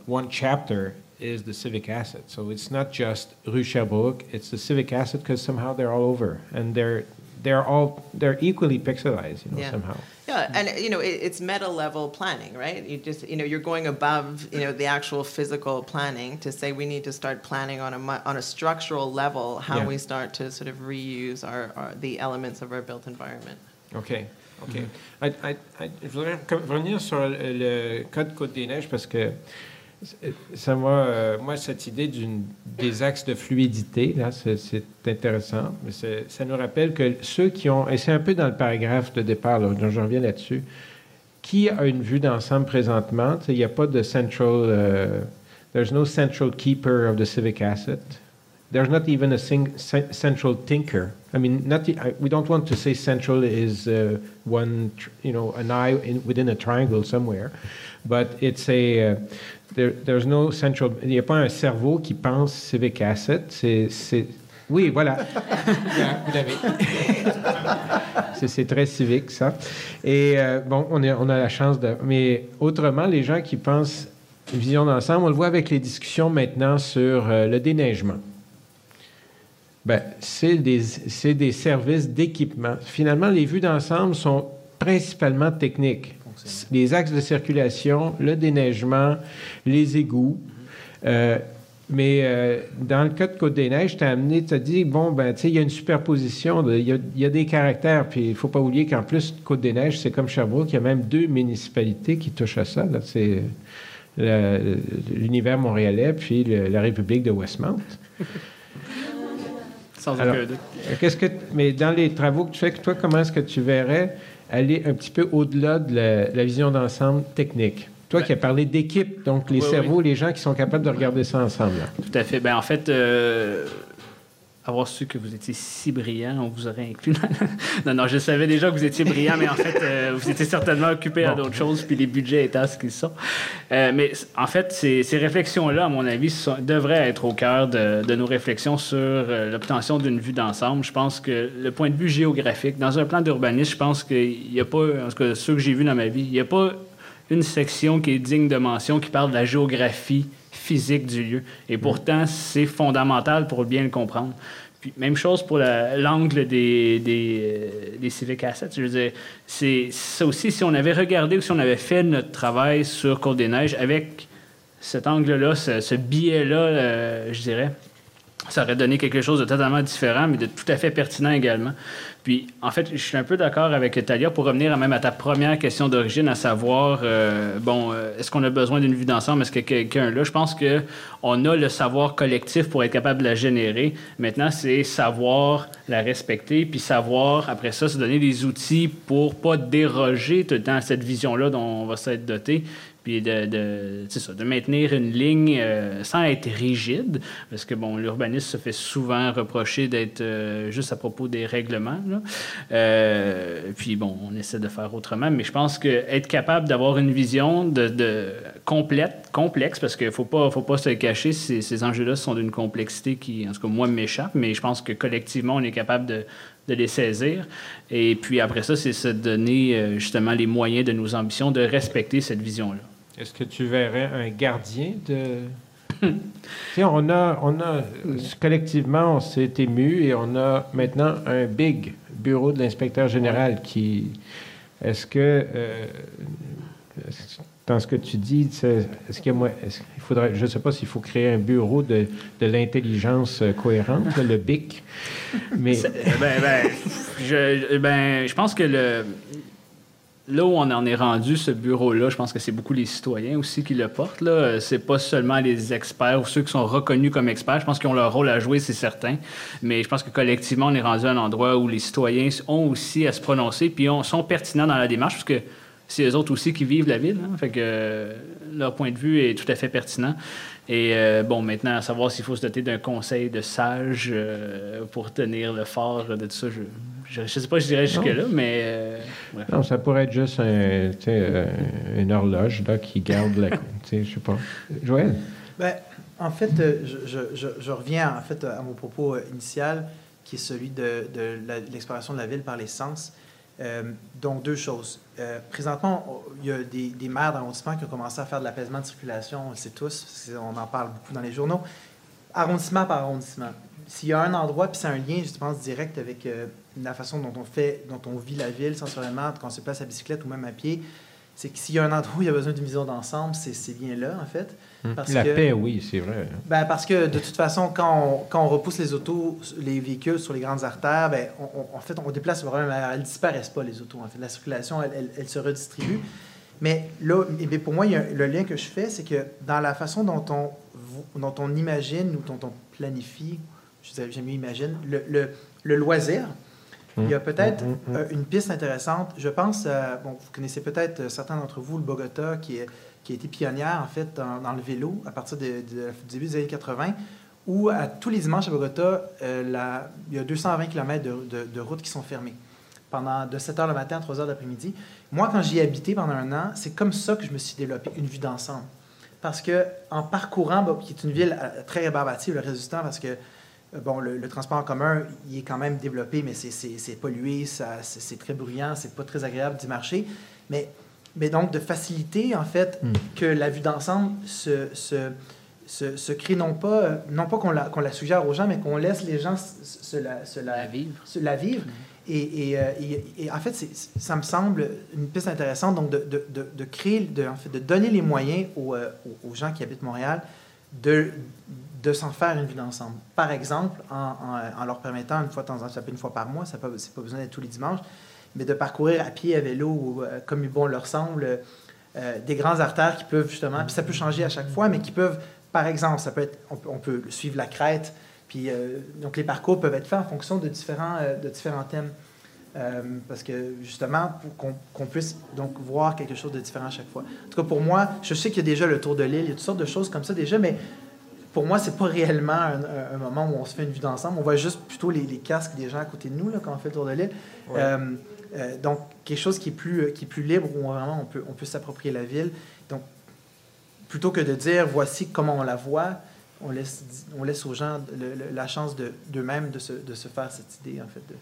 one chapter is the civic asset. So it's not just Rue Sherbrooke, it's the civic asset because somehow they're all over and they're they're all they're equally pixelized, you know, Yeah. somehow. Yeah, and you know, it, it's meta level planning, right? You just, you know, you're going above, you know, the actual physical planning to say we need to start planning on a on a structural level how Yeah. we start to sort of reuse our, our the elements of our built environment. OK. OK. Mm-hmm. I- I- I- je voudrais com- revenir sur le, le code Côte-des-Neiges parce que ça euh, moi, cette idée des axes de fluidité, là, c'est, intéressant. Mais ça nous rappelle que ceux qui ont. Et c'est un peu dans le paragraphe de départ, là, dont je reviens là-dessus. Qui a une vue d'ensemble présentement? Il n'y a pas de central. euh, there's no central keeper of the civic asset. There's not even a sing, cen- central thinker. I mean, not I, we don't want to say central is uh, one, tr- you know, an eye in, within a triangle somewhere, but it's a uh, there, there's no central. Il n'y a pas un cerveau qui pense civic asset. C'est, oui, voilà. [LAUGHS] Vous l'avez. [LAUGHS] c'est, c'est très civique ça. Et euh, bon, on, est, on a la chance de. Mais autrement, les gens qui pensent vision d'ensemble, on le voit avec les discussions maintenant sur euh, le déneigement. Ben, c'est des, services d'équipement. Finalement, les vues d'ensemble sont principalement techniques. Les axes de circulation, le déneigement, les égouts. Euh, mais euh, dans le cas de Côte-des-Neiges, tu as amené, tu as dit, bon, ben, tu sais, il y a une superposition, il y, a, il y a des caractères, puis il ne faut pas oublier qu'en plus, Côte-des-Neiges, c'est comme Sherbrooke, il y a même deux municipalités qui touchent à ça. C'est l'univers montréalais, puis le- la République de Westmount. [LAUGHS] Sans Alors, aucun doute. Euh, Qu'est-ce que, mais dans les travaux que tu fais, toi, comment est-ce que tu verrais aller un petit peu au-delà de la, la vision d'ensemble technique? Toi qui as parlé d'équipe, donc les Ben, Oui, cerveaux, les gens qui sont capables de regarder ça ensemble. là. Tout à fait. Ben, en fait, euh, avoir su que vous étiez si brillant, on vous aurait inclus. [LAUGHS] non, non, je savais déjà que vous étiez brillant, mais en fait, euh, vous étiez certainement occupé à d'autres choses, puis les budgets étant ce qu'ils sont. Euh, mais en fait, ces, ces réflexions-là, à mon avis, sont- devraient être au cœur de, de nos réflexions sur euh, l'obtention d'une vue d'ensemble. Je pense que le point de vue géographique, dans un plan d'urbanisme, je pense qu'il n'y a pas, en tout cas, ceux que j'ai vus dans ma vie, il n'y a pas une section qui est digne de mention qui parle de la géographie physique du lieu. Et pourtant, c'est fondamental pour bien le comprendre. Même chose pour la- l'angle des, des, euh, des civic assets. Je veux dire, c'est ça aussi, si on avait regardé ou si on avait fait notre travail sur Côte-des-Neiges avec cet angle-là, ce, ce biais-là, euh, je dirais, ça aurait donné quelque chose de totalement différent, mais de tout à fait pertinent également. Puis, en fait, je suis un peu d'accord avec Talia pour revenir même à ta première question d'origine, à savoir, euh, bon, euh, est-ce qu'on a besoin d'une vue d'ensemble? Est-ce que quelqu'un là? Je pense que on a le savoir collectif pour être capable de la générer. Maintenant, c'est savoir la respecter, puis savoir, après ça, se donner des outils pour pas déroger tout le temps cette vision-là dont on va s'être doté, de, ça, de maintenir une ligne euh, sans être rigide, parce que bon, l'urbanisme se fait souvent reprocher d'être euh, juste à propos des règlements. Euh, puis bon, on essaie de faire autrement, mais je pense que être capable d'avoir une vision de, complète, complexe, parce qu'il faut pas, faut pas se cacher, ces, ces enjeux-là sont d'une complexité qui, en tout cas, moi, m'échappe, mais je pense que collectivement, on est capable de de les saisir. Et puis après ça, c'est se donner justement les moyens de nos ambitions de respecter cette vision-là. Est-ce que tu verrais un gardien de. [LAUGHS] On a, on a, collectivement, on s'est ému et on a maintenant un big bureau de l'inspecteur général qui. Est-ce que. euh, est-ce- dans ce que tu dis, est-ce qu'il qu'il faudrait, je ne sais pas s'il faut créer un bureau de, de l'intelligence cohérente, le BIC, [LAUGHS] mais C'est- ben, ben, je, ben, je pense que le, là où on en est rendu, ce bureau-là, je pense que c'est beaucoup les citoyens aussi qui le portent. Là. C'est pas seulement les experts ou ceux qui sont reconnus comme experts. Je pense qu'ils ont leur rôle à jouer, c'est certain. Mais je pense que collectivement, on est rendu à un endroit où les citoyens ont aussi à se prononcer puis ont- sont pertinents dans la démarche parce que c'est eux autres aussi qui vivent la ville. hein. Fait que euh, leur point de vue est tout à fait pertinent. Et euh, bon, maintenant, à savoir s'il faut se doter d'un conseil de sages euh, pour tenir le fort de tout ça, je ne sais pas, je dirais jusque-là, mais euh, non, ça pourrait être juste un, euh, une horloge là, qui garde la. [LAUGHS] tu sais, je sais pas. Joël? Ben, en fait, euh, je, je- je- je reviens en fait à mon propos initial, qui est celui de, de l'exploration de la ville par les sens. Euh, donc, deux choses. Euh, présentement, il y a des, maires d'arrondissement qui ont commencé à faire de l'apaisement de circulation, on le sait tous, on en parle beaucoup dans les journaux. Arrondissement par arrondissement. S'il y a un endroit, puis c'est un lien, je pense, direct avec euh, la façon dont on fait, dont on vit la ville sensoriellement, quand on se place à bicyclette ou même à pied, c'est que s'il y a un endroit où il y a besoin d'une vision d'ensemble, c'est bien là, en fait. Hum. Parce la paix, oui, c'est vrai. Ben, parce que de toute façon, quand on, quand on repousse les autos, les véhicules sur les grandes artères, ben, on, en fait, on déplace vraiment, elles ne disparaissent pas, les autos. En fait, la circulation, elle, elle, se redistribue. Mais là, mais pour moi, il y a, le lien que je fais, c'est que dans la façon dont on, dont on imagine ou dont on planifie, j'aime mieux imagine, le, le, le loisir, il y a peut-être mm, mm, mm, euh, une piste intéressante. Je pense, bon, vous connaissez peut-être euh, certains d'entre vous le Bogota, qui, est, qui a été pionnière, en fait, dans, le vélo à partir du début des années 80, où à tous les dimanches à Bogota, euh, il y a 220 km de, de, routes qui sont fermées pendant de 7 h le matin à 3 h l'après-midi. Moi, quand j'y ai habité pendant un an, c'est comme ça que je me suis développé une vue d'ensemble. Parce que en parcourant, qui est une ville très rébarbative, résistant, parce que euh, bon, le, transport en commun, il est quand même développé, mais c'est pollué, c'est très bruyant, c'est pas très agréable d'y marcher. Mais, mais donc, de faciliter, en fait, hmm. que la vue d'ensemble se, se, se, crée, non pas, non pas qu'on la, la, suggère aux gens, mais qu'on laisse les gens se, la, la, vivre. la vivre. Hmm. Et, euh, et, et, en fait, ça me semble une piste intéressante, donc de, de, de, créer, de, en fait, de donner les moyens aux, euh, aux gens qui habitent Montréal de, de s'en faire une vue d'ensemble. Par exemple, en, leur permettant, une fois, de temps en temps, une fois par mois, ça n'est pas, pas, besoin d'être tous les dimanches, mais de parcourir à pied, à vélo, ou, euh, comme bon leur semble, euh, des grands artères qui peuvent justement, puis ça peut changer à chaque fois, mais qui peuvent, par exemple, ça peut être, on, peut, suivre la crête, puis euh, donc les parcours peuvent être faits en fonction de différents, de différents thèmes. parce que justement, pour qu'on puisse donc voir quelque chose de différent à chaque fois. En tout cas, pour moi, je sais qu'il y a déjà le tour de l'île, il y a toutes sortes de choses comme ça déjà, mais pour moi, c'est pas réellement un, moment où on se fait une vue d'ensemble. On voit juste plutôt les, casques des gens à côté de nous là, quand on fait le tour de l'île. Euh, euh, donc, quelque chose qui est plus, qui est plus libre, où vraiment on peut, on peut s'approprier la ville. Donc, plutôt que de dire voici comment on la voit, on laisse, on laisse aux gens la chance d'eux-mêmes de, se, de se faire cette idée, en fait. De...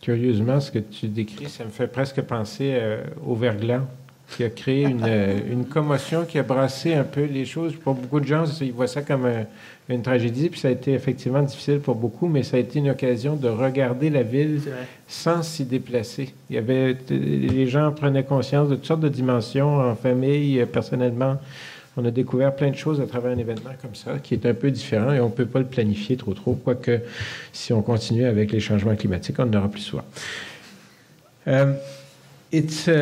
Curieusement, ce que tu décris, ça me fait presque penser euh, au verglas qui a créé une, euh, une, commotion qui a brassé un peu les choses. Pour beaucoup de gens, ils voient ça comme une tragédie, puis ça a été effectivement difficile pour beaucoup, mais ça a été une occasion de regarder la ville sans s'y déplacer. Il y avait, les gens prenaient conscience de toutes sortes de dimensions en famille, personnellement. On a découvert plein de choses à travers un événement comme ça, qui est un peu différent et on ne peut pas le planifier trop trop, quoique si on continue avec les changements climatiques, on en aura plus souvent. Euh, it's uh,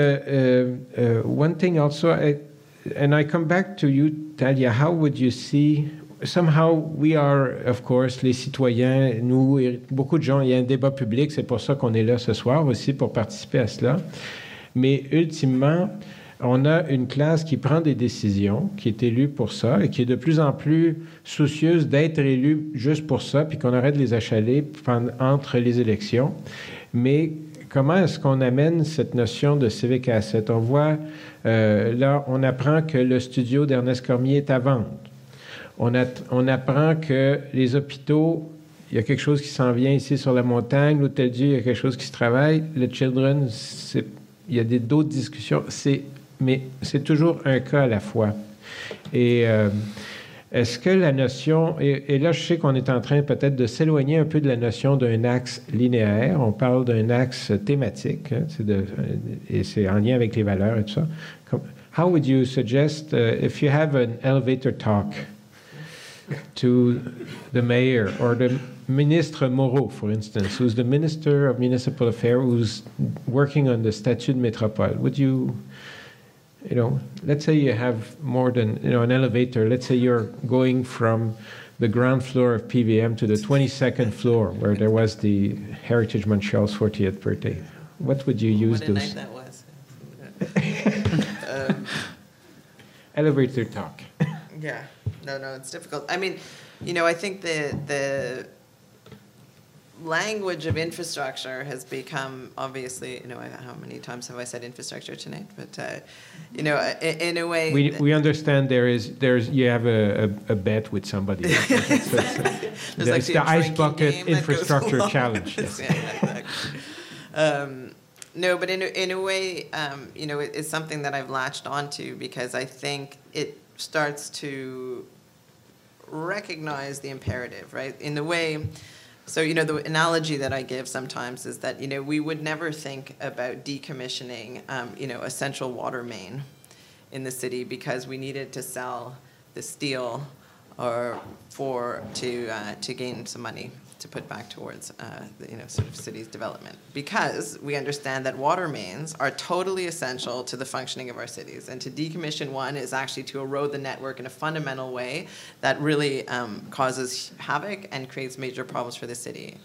uh, uh, one thing also, I, and I come back to you, Talia. How would you see? Somehow, we are, of course, les citoyens, nous, beaucoup de gens, il y a un débat public, c'est pour ça qu'on est là ce soir aussi, pour participer à cela. Mais ultimement, on a une classe qui prend des décisions, qui est élue pour ça et qui est de plus en plus soucieuse d'être élue juste pour ça, puis qu'on arrête de les achaler entre les élections. Mais comment est-ce qu'on amène cette notion de civic asset? On voit, euh, là, on apprend que le studio d'Ernest Cormier est à vendre. On, apprend que les hôpitaux, il y a quelque chose qui s'en vient ici sur la montagne. L'Hôtel Dieu, il y a quelque chose qui se travaille. Le Children, il y a d'autres discussions. Mais c'est toujours un cas à la fois. Et euh, est-ce que la notion, et, là je sais qu'on est en train peut-être de s'éloigner un peu de la notion d'un axe linéaire, on parle d'un axe thématique, hein, et c'est en lien avec les valeurs et tout ça. How would you suggest, uh, if you have an elevator talk to the mayor or the Ministre Moreau, for instance, who's the Minister of Municipal Affairs, who's working on the Statute de Métropole, would you you know, let's say you have more than, you know, an elevator. Let's say you're going from the ground floor of PVM to the 22nd floor where there was the Heritage Montreal's 40th birthday. What would you use what a those? Night that was. [LAUGHS] um, elevator talk. Yeah, no, no, it's difficult. I mean, you know, I think the the language of infrastructure has become obviously you know how many times have I said infrastructure tonight? But uh, you know in, in, a way we, we understand there is there's you have a, a, a bet with somebody. [LAUGHS] There's the ice bucket infrastructure challenge yes. [LAUGHS] yeah, exactly. um, no but in a, in a way um, you know it, it's something that I've latched onto because I think it starts to recognize the imperative right? In the way So, you know, the analogy that I give sometimes is that, you know, we would never think about decommissioning, um, you know, a central water main in the city because we needed to sell the steel or for to uh, to gain some money to put back towards uh, the, you know sort of city's development because we understand that water mains are totally essential to the functioning of our cities and to decommission one is actually to erode the network in a fundamental way that really um, causes havoc and creates major problems for the city.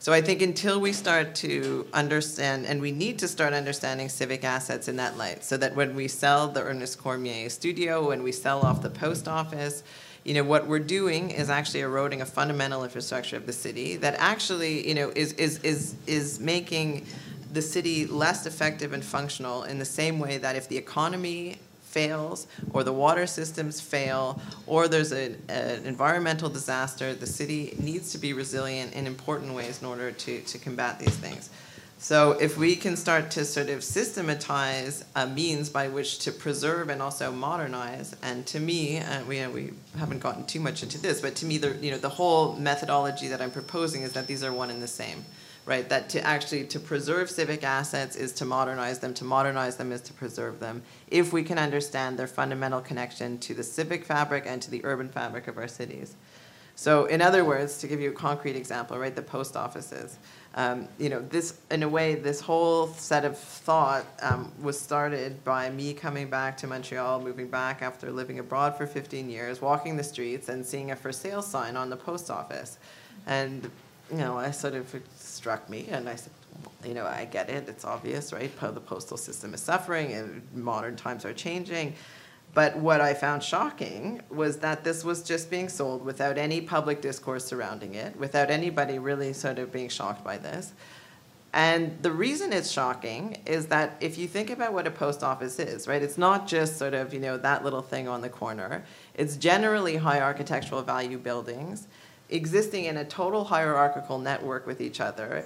So I think until we start to understand, and we need to start understanding civic assets in that light, so that when we sell the Ernest Cormier studio, when we sell off the post office, you know, what we're doing is actually eroding a fundamental infrastructure of the city that actually, you know, is, is, is, is making the city less effective and functional in the same way that if the economy fails or the water systems fail or there's a, an environmental disaster, the city needs to be resilient in important ways in order to, to combat these things. So if we can start to sort of systematize a means by which to preserve and also modernize, and to me, uh, we, we haven't gotten too much into this, but to me, the, you know, the whole methodology that I'm proposing is that these are one and the same, right? That to actually to preserve civic assets is to modernize them, to modernize them is to preserve them, if we can understand their fundamental connection to the civic fabric and to the urban fabric of our cities. So, in other words, to give you a concrete example, right, the post offices um, you know, this, in a way, this whole set of thought um, was started by me coming back to Montreal, moving back after living abroad for 15 years, walking the streets and seeing a for sale sign on the post office. And, you know, I sort of, struck me, and I said, you know, I get it, it's obvious, right? The postal system is suffering, and modern times are changing. But what I found shocking was that this was just being sold without any public discourse surrounding it, without anybody really sort of being shocked by this. And the reason it's shocking is that if you think about what a post office is, right, it's not just sort of, you know, that little thing on the corner. It's generally high architectural value buildings existing in a total hierarchical network with each other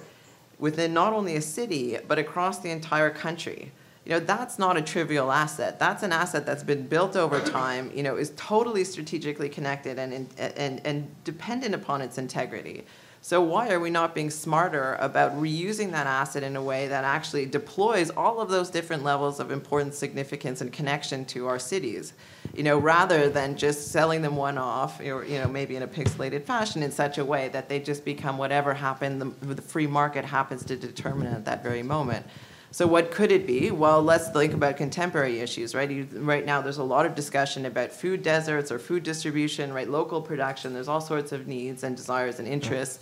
within not only a city, but across the entire country you know that's not a trivial asset. That's an asset that's been built over [COUGHS] time you know is totally strategically connected and and and dependent upon its integrity. So why are we not being smarter about reusing that asset in a way that actually deploys all of those different levels of importance significance and connection to our cities? You know rather than just selling them one off or you know maybe in a pixelated fashion in such a way that they just become whatever happened the, the free market happens to determine at that very moment so what could it be? Well, let's think about contemporary issues, right? You, right now, there's a lot of discussion about food deserts or food distribution, right? Local production. There's all sorts of needs and desires and interests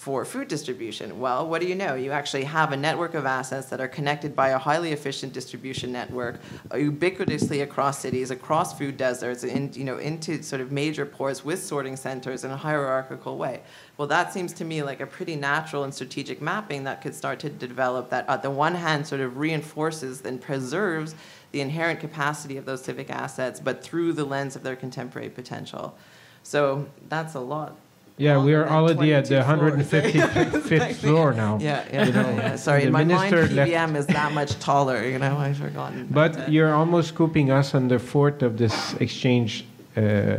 for food distribution? Well, what do you know? You actually have a network of assets that are connected by a highly efficient distribution network uh, ubiquitously across cities, across food deserts, in, you know, into sort of major ports with sorting centers in a hierarchical way. Well, that seems to me like a pretty natural and strategic mapping that could start to develop that, on the one hand, sort of reinforces and preserves the inherent capacity of those civic assets, but through the lens of their contemporary potential. So that's a lot yeah, we are already at the 155th [LAUGHS] floor now. Yeah, yeah. You know, yeah. Sorry, in my mind, PBM is that much taller. You know, I've forgotten. But you're almost scooping us on the fourth of this exchange. Uh,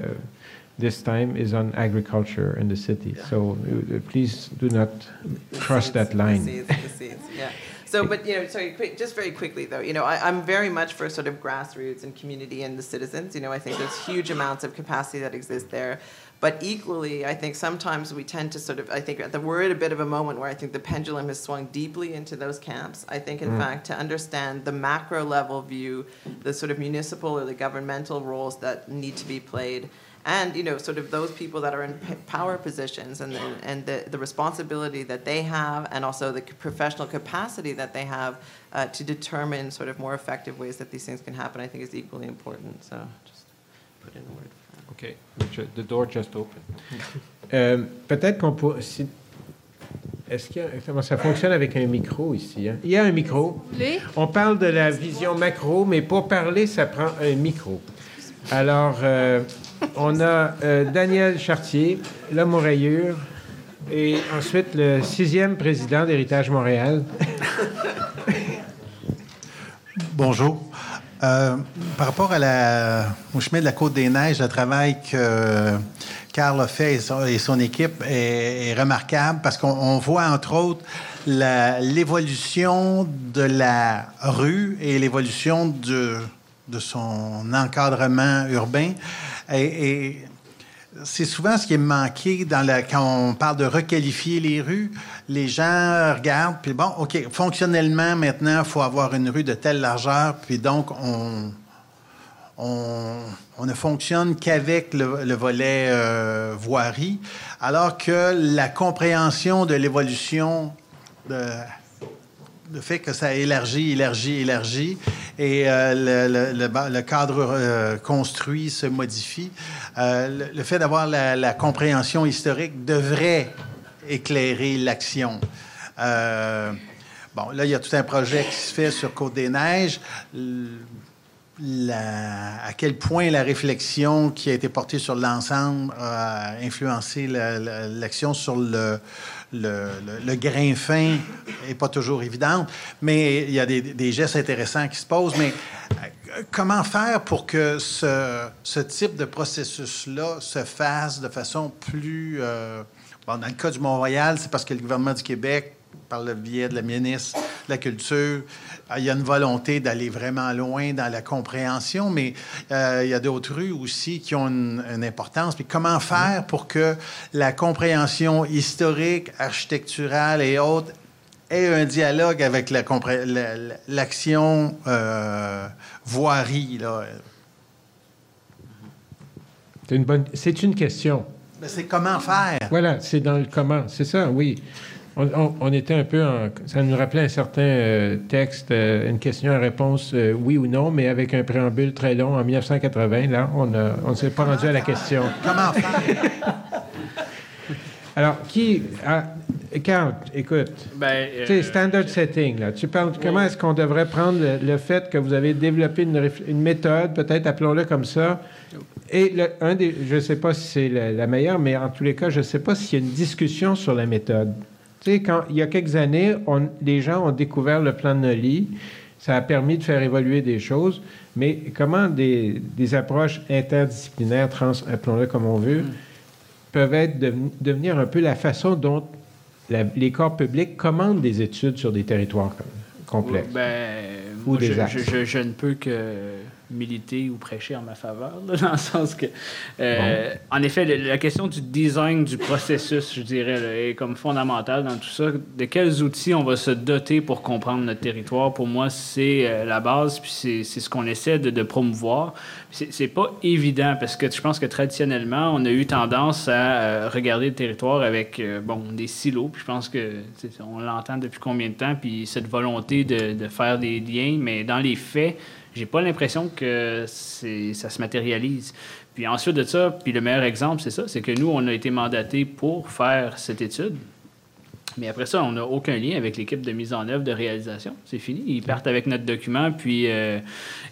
this time is on agriculture in the city. Yeah. So uh, please do not cross that line. The seeds, the seeds, yeah. So, but you know, sorry, quick, just very quickly though, you know, I, am very much for sort of grassroots and community and the citizens. You know, I think there's huge amounts of capacity that exists there. But equally, I think sometimes we tend to sort of, I think that we're at a bit of a moment where I think the pendulum has swung deeply into those camps. I think, in mm. fact, to understand the macro level view, the sort of municipal or the governmental roles that need to be played, and you know sort of those people that are in power positions and the, and the, the responsibility that they have and also the professional capacity that they have uh, to determine sort of more effective ways that these things can happen i think is equally important so just put in a word OK. The door just opened. [LAUGHS] euh, Peut-être qu'on pourrait. Si, Est-ce qu'il y a, comment ça fonctionne avec un micro ici? Hein? Il y a un micro. On parle de la vision macro, mais pour parler, ça prend un micro. Alors, euh, on a euh, Daniel Chartier, l'homme aux rayures, et ensuite le sixième président d'Héritage Montréal. Bonjour. Euh, par rapport à la, au chemin de la Côte-des-Neiges, le travail que Carl a fait et son, équipe est, remarquable parce qu'on voit, entre autres, l'évolution de la rue et l'évolution de son encadrement urbain. Et, c'est souvent ce qui est manqué quand on parle de requalifier les rues. Les gens regardent, puis bon, OK, fonctionnellement, maintenant, il faut avoir une rue de telle largeur, puis donc on, on, ne fonctionne qu'avec le, volet euh, voirie, alors que la compréhension de l'évolution, le fait que ça élargit, élargit, élargit, et euh, le, cadre euh, construit se modifie, le, fait d'avoir la, compréhension historique devrait éclairer l'action. bon, là, il y a tout un projet qui se fait sur À quel point la réflexion qui a été portée sur l'ensemble a influencé l'action sur le, grain fin n'est pas toujours évidente, mais il y a des, gestes intéressants qui se posent. Mais euh, comment faire pour que ce, type de processus-là se fasse de façon plus... Euh, dans le cas du Mont-Royal, c'est parce que le gouvernement du Québec par le biais de la ministre de la Culture. Euh, il y a une volonté d'aller vraiment loin dans la compréhension, mais euh, il y a d'autres rues aussi qui ont une, importance. Puis comment faire pour que la compréhension historique, architecturale et autres ait un dialogue avec l'action la, euh, voirie? C'est une, bonne, une question. c'est comment faire. Voilà, c'est dans le comment. C'est ça, oui. On, était un peu en, Ça nous rappelait un certain euh, texte, euh, une question-réponse euh, oui ou non, mais avec un préambule très long en 1980. Là, on ne s'est pas rendu à la question. [LAUGHS] Comment faire? [LAUGHS] Alors, qui. Ah, Carl, écoute. Ben, tu standard setting, là. Tu parles. Comment est-ce qu'on devrait prendre le, fait que vous avez développé une, méthode, peut-être appelons-le comme ça, et un des, je ne sais pas si c'est la, la, meilleure, mais en tous les cas, je ne sais pas s'il y a une discussion sur la méthode. Tu sais, quand, il y a quelques années, on, les gens ont découvert le plan de Nolly. Ça a permis de faire évoluer des choses, mais comment des, des approches interdisciplinaires, trans, appelons-le comme on veut, mm. peuvent être devenir un peu la façon dont les corps publics commandent des études sur des territoires complexes. Ben, ou des je, je, ne peux que militer ou prêcher en ma faveur, [LAUGHS] dans le sens que, euh, en effet, la question du design du processus, je dirais, est comme fondamentale dans tout ça. De quels outils on va se doter pour comprendre notre territoire, pour moi, c'est euh, la base, puis c'est ce qu'on essaie de, de promouvoir. C'est pas évident parce que je pense que traditionnellement, on a eu tendance à euh, regarder le territoire avec bon, des silos. Puis je pense que on l'entend depuis combien de temps, puis cette volonté de, de faire des liens, mais dans les faits, j'ai pas l'impression que ça se matérialise. Puis ensuite de ça, puis le meilleur exemple, c'est ça, c'est que nous, on a été mandatés pour faire cette étude. Mais après ça, on n'a aucun lien avec l'équipe de mise en œuvre, de réalisation. C'est fini. Ils partent avec notre document, puis euh,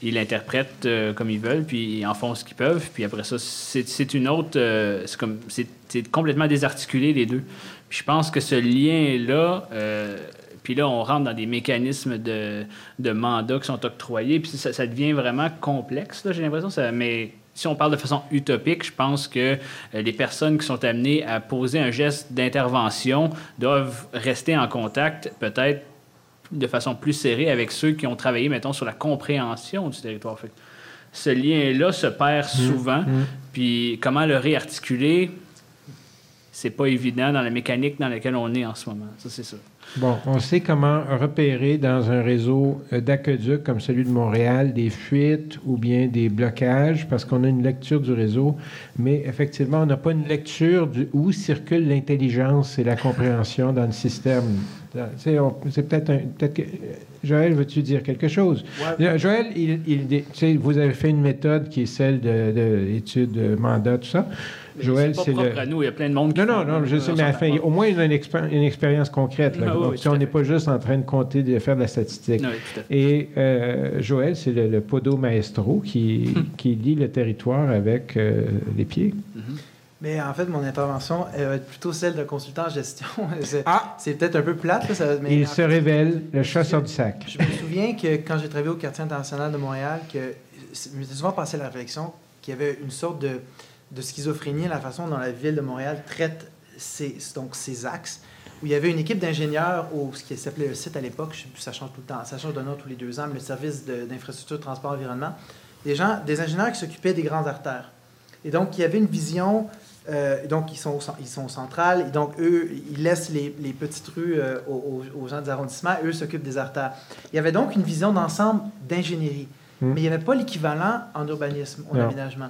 ils l'interprètent euh, comme ils veulent, puis ils en font ce qu'ils peuvent. Puis après ça, c'est une autre... Euh, c'est comme c'est complètement désarticulé, les deux. Puis je pense que ce lien-là puis là, on rentre dans des mécanismes de, de mandats qui sont octroyés. Puis ça, devient vraiment complexe, j'ai l'impression. Ça, mais si on parle de façon utopique, je pense que euh, les personnes qui sont amenées à poser un geste d'intervention doivent rester en contact, peut-être de façon plus serrée avec ceux qui ont travaillé, mettons, sur la compréhension du territoire. ce lien-là se perd mmh. souvent. Mmh. Puis comment le réarticuler, c'est pas évident dans la mécanique dans laquelle on est en ce moment. Ça, c'est ça. Bon, on sait comment repérer dans un réseau euh, d'aqueduc comme celui de Montréal des fuites ou bien des blocages parce qu'on a une lecture du réseau, mais effectivement, on n'a pas une lecture de où circule l'intelligence et la compréhension dans le système. C'est peut-être peut que, Joël, veux-tu dire quelque chose? Joël, il, vous avez fait une méthode qui est celle de, de de mandat, tout ça. Joël, c'est le... à nous, il y a plein de monde qui Non, non, non, je sais, mais enfin, au moins, il a une, expérience concrète. Là. Ah on n'est pas juste en train de compter, de faire de la statistique. Et euh, Joël, c'est le, podo maestro qui, qui lit le territoire avec euh, les pieds. Mm-hmm. Mais en fait, mon intervention elle va être plutôt celle d'un consultant en gestion. [LAUGHS] ah! C'est peut-être un peu plate. mais il se révèle le chasseur du sac. Je me souviens que quand j'ai travaillé au quartier international de Montréal, que je souvent passé la réflexion qu'il y avait une sorte de, de schizophrénie la façon dont la ville de Montréal traite ces, donc, axes, où il y avait une équipe d'ingénieurs, au ce qui s'appelait le site à l'époque, ça change tout le temps, ça change de nom tous les deux ans, mais le service d'infrastructure, transport, environnement, des gens, des ingénieurs qui s'occupaient des grandes artères. Et donc, il y avait une vision euh, donc, ils sont, ils sont centrales. Et donc, eux, ils laissent les, les petites rues euh, aux, aux, gens des arrondissements. Eux s'occupent des artères. Il y avait donc une vision d'ensemble d'ingénierie. Hmm. Mais il n'y avait pas l'équivalent en urbanisme, en aménagement.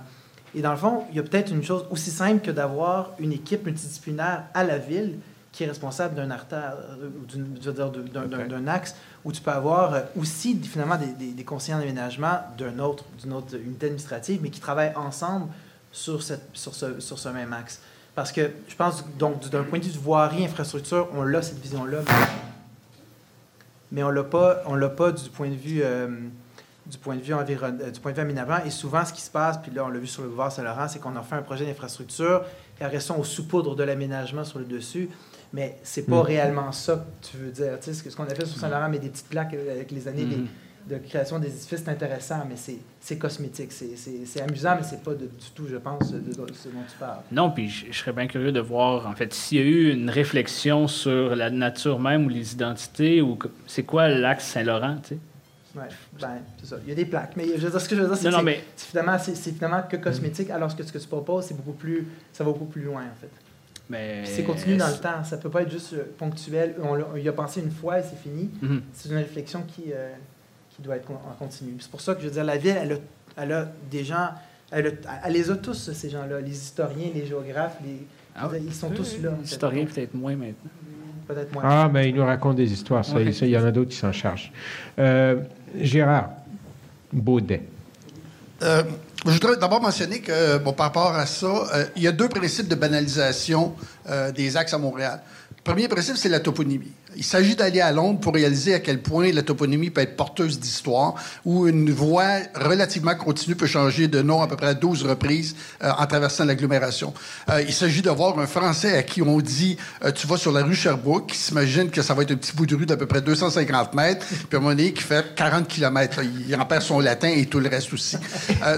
Et dans le fond, il y a peut-être une chose aussi simple que d'avoir une équipe multidisciplinaire à la ville qui est responsable d'un artère, euh, d'un axe, où tu peux avoir aussi finalement des, des, des conseillers en aménagement d'une autre, autre unité administrative, mais qui travaillent ensemble sur, cette, sur, ce, sur ce même axe. Parce que je pense, donc, d'un point de vue de voirie, infrastructure, on a cette vision-là, mais on ne l'a pas, on l'a pas du point de vue. Euh, du point de vue environ, euh, du point de vue aménagement. Et souvent, ce qui se passe, puis là, on l'a vu sur le boulevard Saint-Laurent, c'est qu'on a fait un projet d'infrastructure et après ça, on saupoudre de l'aménagement sur le dessus. Mais c'est pas mm. réellement ça que tu veux dire. Tu sais, ce qu'on a fait sur Saint-Laurent, mais des petites plaques avec les années, mm de création des édifices, c'est intéressant, mais c'est cosmétique. C'est amusant, mais c'est pas du tout, je pense, de, ce dont tu parles. Non, puis je, serais bien curieux de voir, en fait, s'il y a eu une réflexion sur la nature même ou les identités, ou c'est quoi l'axe Saint-Laurent, tu sais? Ben, c'est ça. Il y a des plaques. Mais je veux dire, ce que je veux dire, c'est que mais... finalement, c'est finalement que cosmétique, alors que ce que tu proposes, c'est beaucoup plus, ça va beaucoup plus loin, en fait. Mais... c'est continu dans le temps. Ça peut pas être juste euh, ponctuel. On, y a pensé une fois et c'est fini. Mm-hmm. C'est une réflexion qui, euh, doit être en continu. C'est pour ça que je veux dire, la ville, elle a, elle a des gens, elle, les a tous, ces gens-là, les historiens, les géographes, les, ah ils sont tous là. Les historiens, peut-être moins maintenant. Peut-être moins. Ah, mais ben, ils nous racontent des histoires, ça, il y en a d'autres qui s'en chargent. Euh, Gérard Baudet. Euh, je voudrais d'abord mentionner que, par rapport à ça, euh, il y a deux principes de banalisation des axes à Montréal. Le premier principe, c'est la toponymie. Il s'agit d'aller à Londres pour réaliser à quel point la toponymie peut être porteuse d'histoire, où une voie relativement continue peut changer de nom à peu près à 12 reprises euh, en traversant l'agglomération. Euh, il s'agit de voir un Français à qui on dit euh, Tu vas sur la rue Sherbrooke, qui s'imagine que ça va être un petit bout de rue d'à peu près 250 mètres, puis à un moment donné, qui fait 40 km. Il en perd son latin et tout le reste aussi.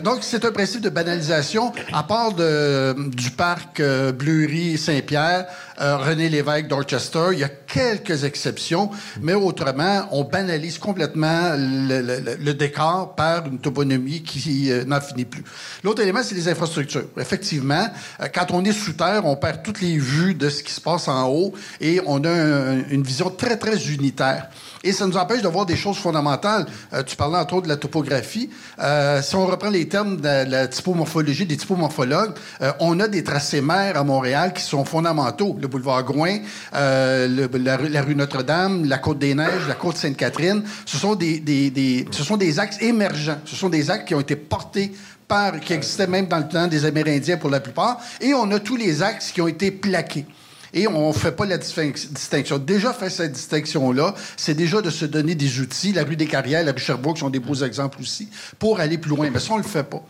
donc, c'est un principe de banalisation. À part du parc Bleury-Saint-Pierre, René Lévesque d'Orchester, il y a quelques exceptions, mais autrement, on banalise complètement le, décor par une toponymie qui euh, n'en finit plus. L'autre élément, c'est les infrastructures. Effectivement, euh, quand on est sous terre, on perd toutes les vues de ce qui se passe en haut et on a une vision très, très unitaire. Et ça nous empêche de voir des choses fondamentales. Euh, tu parlais entre autres de la topographie. Euh, si on reprend les termes de la, typomorphologie, des typomorphologues, euh, on a des tracés mers à Montréal qui sont fondamentaux. Le boulevard Gouin, la, rue Notre-Dame, la Côte des Neiges, la Côte Sainte-Catherine. Ce sont des, des, des, ce sont des axes émergents. Ce sont des axes qui ont été portés par, qui existaient même dans le temps des Amérindiens pour la plupart. Et on a tous les axes qui ont été plaqués. Et on ne fait pas la distinction. Déjà faire cette distinction-là, c'est déjà de se donner des outils. La rue des Carrières, la rue Sherbrooke sont des beaux exemples aussi, pour aller plus loin. Mais ça, on ne le fait pas.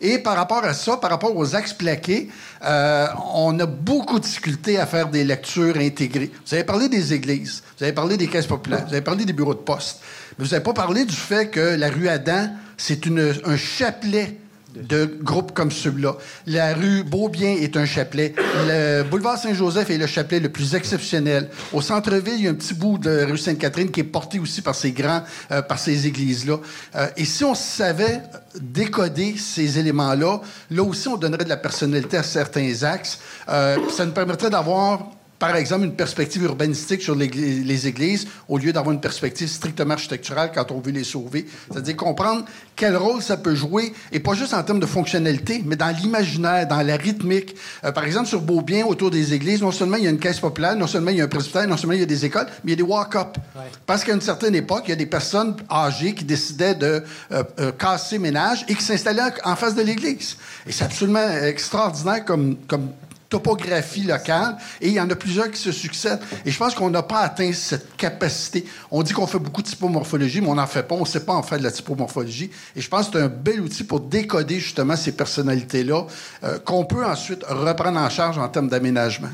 Et par rapport à ça, par rapport aux axes plaqués, euh, on a beaucoup de difficultés à faire des lectures intégrées. Vous avez parlé des églises, vous avez parlé des caisses populaires, vous avez parlé des bureaux de poste. Mais vous n'avez pas parlé du fait que la rue Adam, c'est un chapelet de groupes comme ceux-là. La rue Beaubien est un chapelet. Le boulevard Saint-Joseph est le chapelet le plus exceptionnel. Au centre-ville, il y a un petit bout de rue Sainte-Catherine qui est porté aussi par ces grands, euh, par ces églises-là. Euh, et si on savait décoder ces éléments-là, là aussi, on donnerait de la personnalité à certains axes. Euh, ça nous permettrait d'avoir par exemple, une perspective urbanistique sur les, églises au lieu d'avoir une perspective strictement architecturale quand on veut les sauver. C'est-à-dire comprendre quel rôle ça peut jouer, et pas juste en termes de fonctionnalité, mais dans l'imaginaire, dans la rythmique. Euh, par exemple, sur Beaubien, autour des églises, non seulement il y a une caisse populaire, non seulement il y a un presbytère, non seulement il y a des écoles, mais il y a des walk-up. Parce qu'à une certaine époque, il y a des personnes âgées qui décidaient de euh, euh, casser ménage et qui s'installaient en face de l'église. Et c'est absolument extraordinaire comme, comme topographie locale et il y en a plusieurs qui se succèdent. Et je pense qu'on n'a pas atteint cette capacité. On dit qu'on fait beaucoup de typomorphologie, mais on n'en fait pas. On ne sait pas en faire de la typomorphologie. Et je pense que c'est un bel outil pour décoder justement ces personnalités-là euh, qu'on peut ensuite reprendre en charge en termes d'aménagement.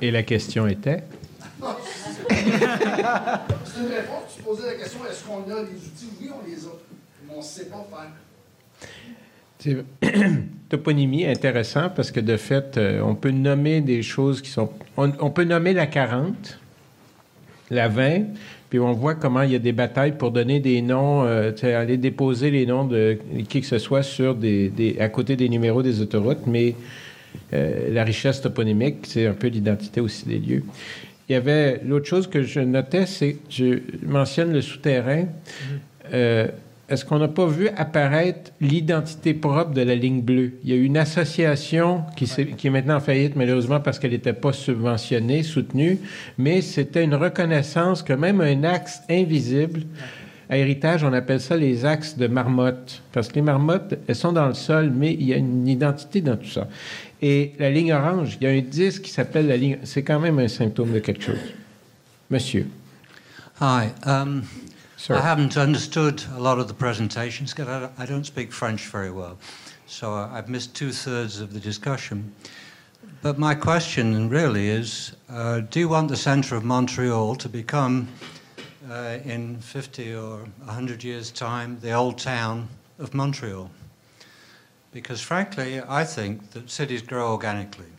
Et la question était? c'est une réponse. Tu posais la question, est-ce qu'on a les outils? Oui, on les a. on ne sait pas faire. [CLEARS THROAT] toponymie intéressant parce que de fait, euh, on peut nommer des choses qui sont. On, peut nommer la 40, la 20, puis on voit comment il y a des batailles pour donner des noms, euh, aller déposer les noms de qui que ce soit sur des, à côté des numéros des autoroutes, mais euh, la richesse toponymique, c'est un peu l'identité aussi des lieux. Il y avait l'autre chose que je notais, c'est je mentionne le souterrain. Mm-hmm est-ce qu'on n'a pas vu apparaître l'identité propre de la ligne bleue? Il y a une association qui, est, qui est maintenant en faillite, malheureusement, parce qu'elle n'était pas subventionnée, soutenue, mais c'était une reconnaissance que même un axe invisible, à héritage, on appelle ça les axes de marmotte, parce que les marmottes, elles sont dans le sol, mais il y a une identité dans tout ça. Et la ligne orange, il y a un disque qui s'appelle la ligne... C'est quand même un symptôme de quelque chose. Monsieur. Hi. Um... I haven't understood a lot of the presentations because I don't speak French very well. So I've missed two thirds of the discussion. But my question really is uh, do you want the centre of Montreal to become, uh, in 50 or 100 years' time, the old town of Montreal? Because frankly, I think that cities grow organically.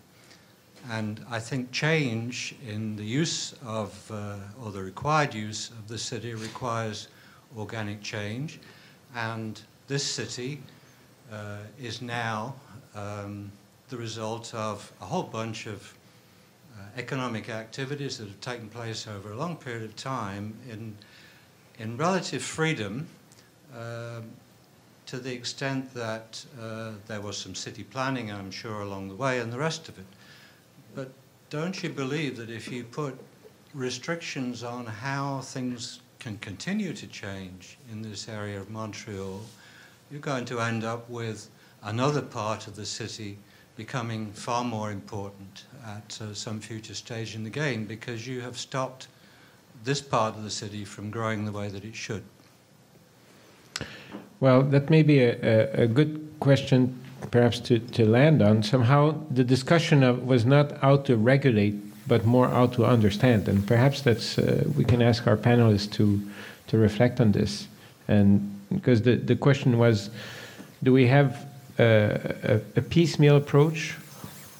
And I think change in the use of, uh, or the required use of the city requires organic change. And this city uh, is now um, the result of a whole bunch of uh, economic activities that have taken place over a long period of time in, in relative freedom. Um, to the extent that uh, there was some city planning, I'm sure, along the way, and the rest of it. Don't you believe that if you put restrictions on how things can continue to change in this area of Montreal, you're going to end up with another part of the city becoming far more important at uh, some future stage in the game because you have stopped this part of the city from growing the way that it should. Well, that may be a, a, a good question perhaps to, to land on, somehow the discussion of, was not how to regulate, but more how to understand. And perhaps that's uh, we can ask our panelists to to reflect on this. And because the, the question was, do we have a, a, a piecemeal approach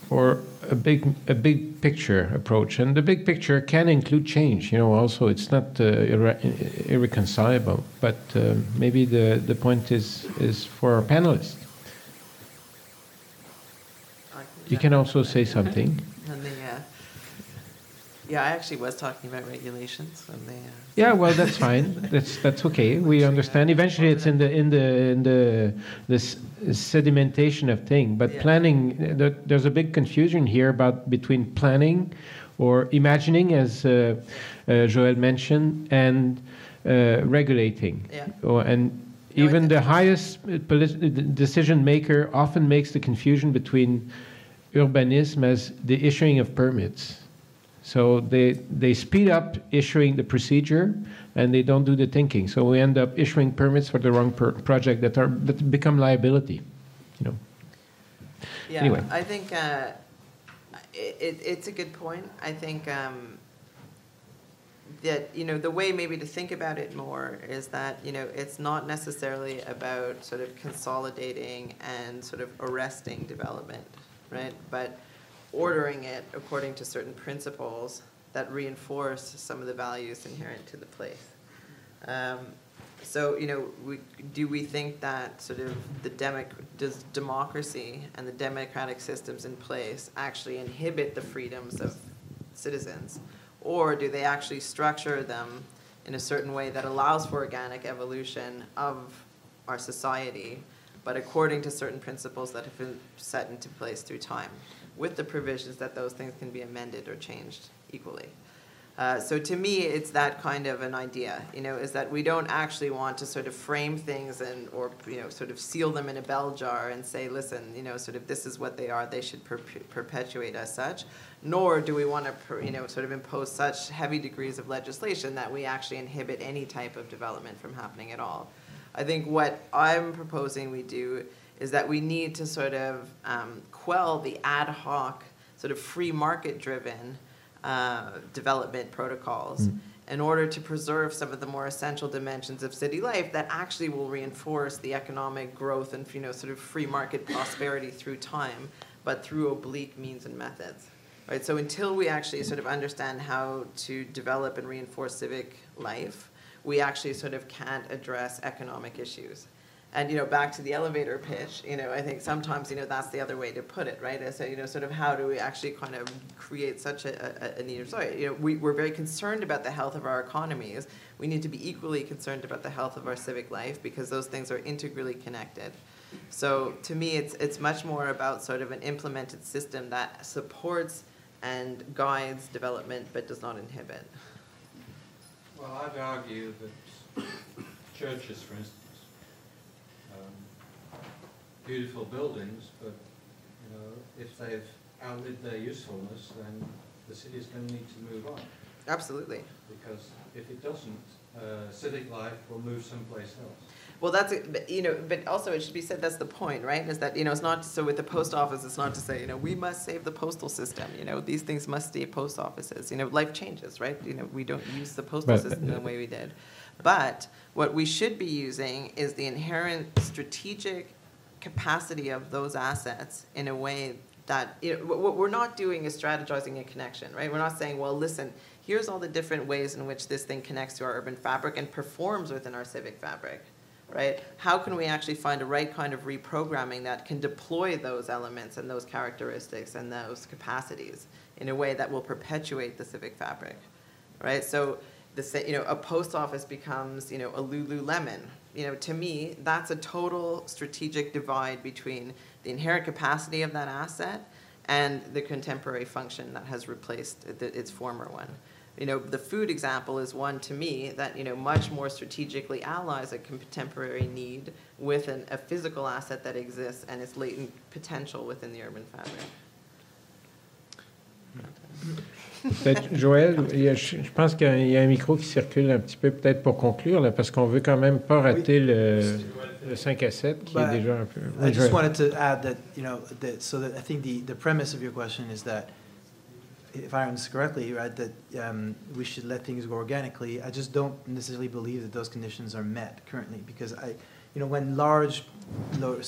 or a big a big picture approach? And the big picture can include change. You know, also it's not uh, irre- irreconcilable. But uh, maybe the the point is is for our panelists. You can also say something. And the, uh, yeah, I actually was talking about regulations when they. Uh, yeah, well, that's fine. That's that's okay. We understand. Eventually, it's in the in the in the this sedimentation of thing. But yeah. planning, there's a big confusion here about between planning, or imagining, as uh, uh, Joel mentioned, and uh, regulating. Yeah. Or, and even the highest decision maker often makes the confusion between urbanism as the issuing of permits. So they, they speed up issuing the procedure and they don't do the thinking. So we end up issuing permits for the wrong per- project that are that become liability. You know. Yeah, anyway. I think uh, it, it's a good point. I think um, that you know the way maybe to think about it more is that you know it's not necessarily about sort of consolidating and sort of arresting development right? But ordering it according to certain principles that reinforce some of the values inherent to the place. Um, so, you know, we, do we think that sort of the democ- does democracy and the democratic systems in place actually inhibit the freedoms of citizens? Or do they actually structure them in a certain way that allows for organic evolution of our society but according to certain principles that have been set into place through time, with the provisions that those things can be amended or changed equally. Uh, so to me, it's that kind of an idea, you know, is that we don't actually want to sort of frame things and or you know sort of seal them in a bell jar and say, listen, you know, sort of this is what they are, they should per- perpetuate as such. Nor do we want to, you know, sort of impose such heavy degrees of legislation that we actually inhibit any type of development from happening at all. I think what I'm proposing we do is that we need to sort of um, quell the ad hoc, sort of free market driven uh, development protocols. Mm. in order to preserve some of the more essential dimensions of city life that actually will reinforce the economic growth and you know sort of free market prosperity through time, but through oblique means and methods. Right? So until we actually sort of understand how to develop and reinforce civic life, we actually sort of can't address economic issues. And you know, back to the elevator pitch, you know, I think sometimes you know that's the other way to put it, right? So you know, sort of how do we actually kind of create such a, a, a need of sorry, you know, we, we're very concerned about the health of our economies. We need to be equally concerned about the health of our civic life because those things are integrally connected. So to me, it's it's much more about sort of an implemented system that supports and guides development but does not inhibit. Well, I'd argue that churches, for instance beautiful buildings, but you know, if they've outlived their usefulness, then the city is going to need to move on. Absolutely. Because if it doesn't, uh, civic life will move someplace else. Well, that's you know, but also it should be said that's the point, right? Is that you know it's not so with the post office, it's not to say you know we must save the postal system. You know these things must stay post offices. You know life changes, right? You know we don't use the postal but, system the way we did, but what we should be using is the inherent strategic capacity of those assets in a way that you know, what we're not doing is strategizing a connection, right? We're not saying, well, listen, here's all the different ways in which this thing connects to our urban fabric and performs within our civic fabric, right? How can we actually find a right kind of reprogramming that can deploy those elements and those characteristics and those capacities in a way that will perpetuate the civic fabric, right? So, the, you know, a post office becomes, you know, a Lululemon, you know, to me, that's a total strategic divide between the inherent capacity of that asset and the contemporary function that has replaced its former one. You know, the food example is one to me that, you know, much more strategically allies a contemporary need with an, a physical asset that exists and its latent potential within the urban fabric. Joël, je, pense qu'il y, a un micro qui circule un petit peu, peut-être pour conclure, là, parce qu'on veut quand même pas rater le, le, 5 à 7, qui est déjà un peu. I just wanted to add that, you know, that, so that I think the, the premise of your question is that, if I understand correctly, right, that um, we should let things go organically. I just don't necessarily believe that those conditions are met currently, because I, you know, when large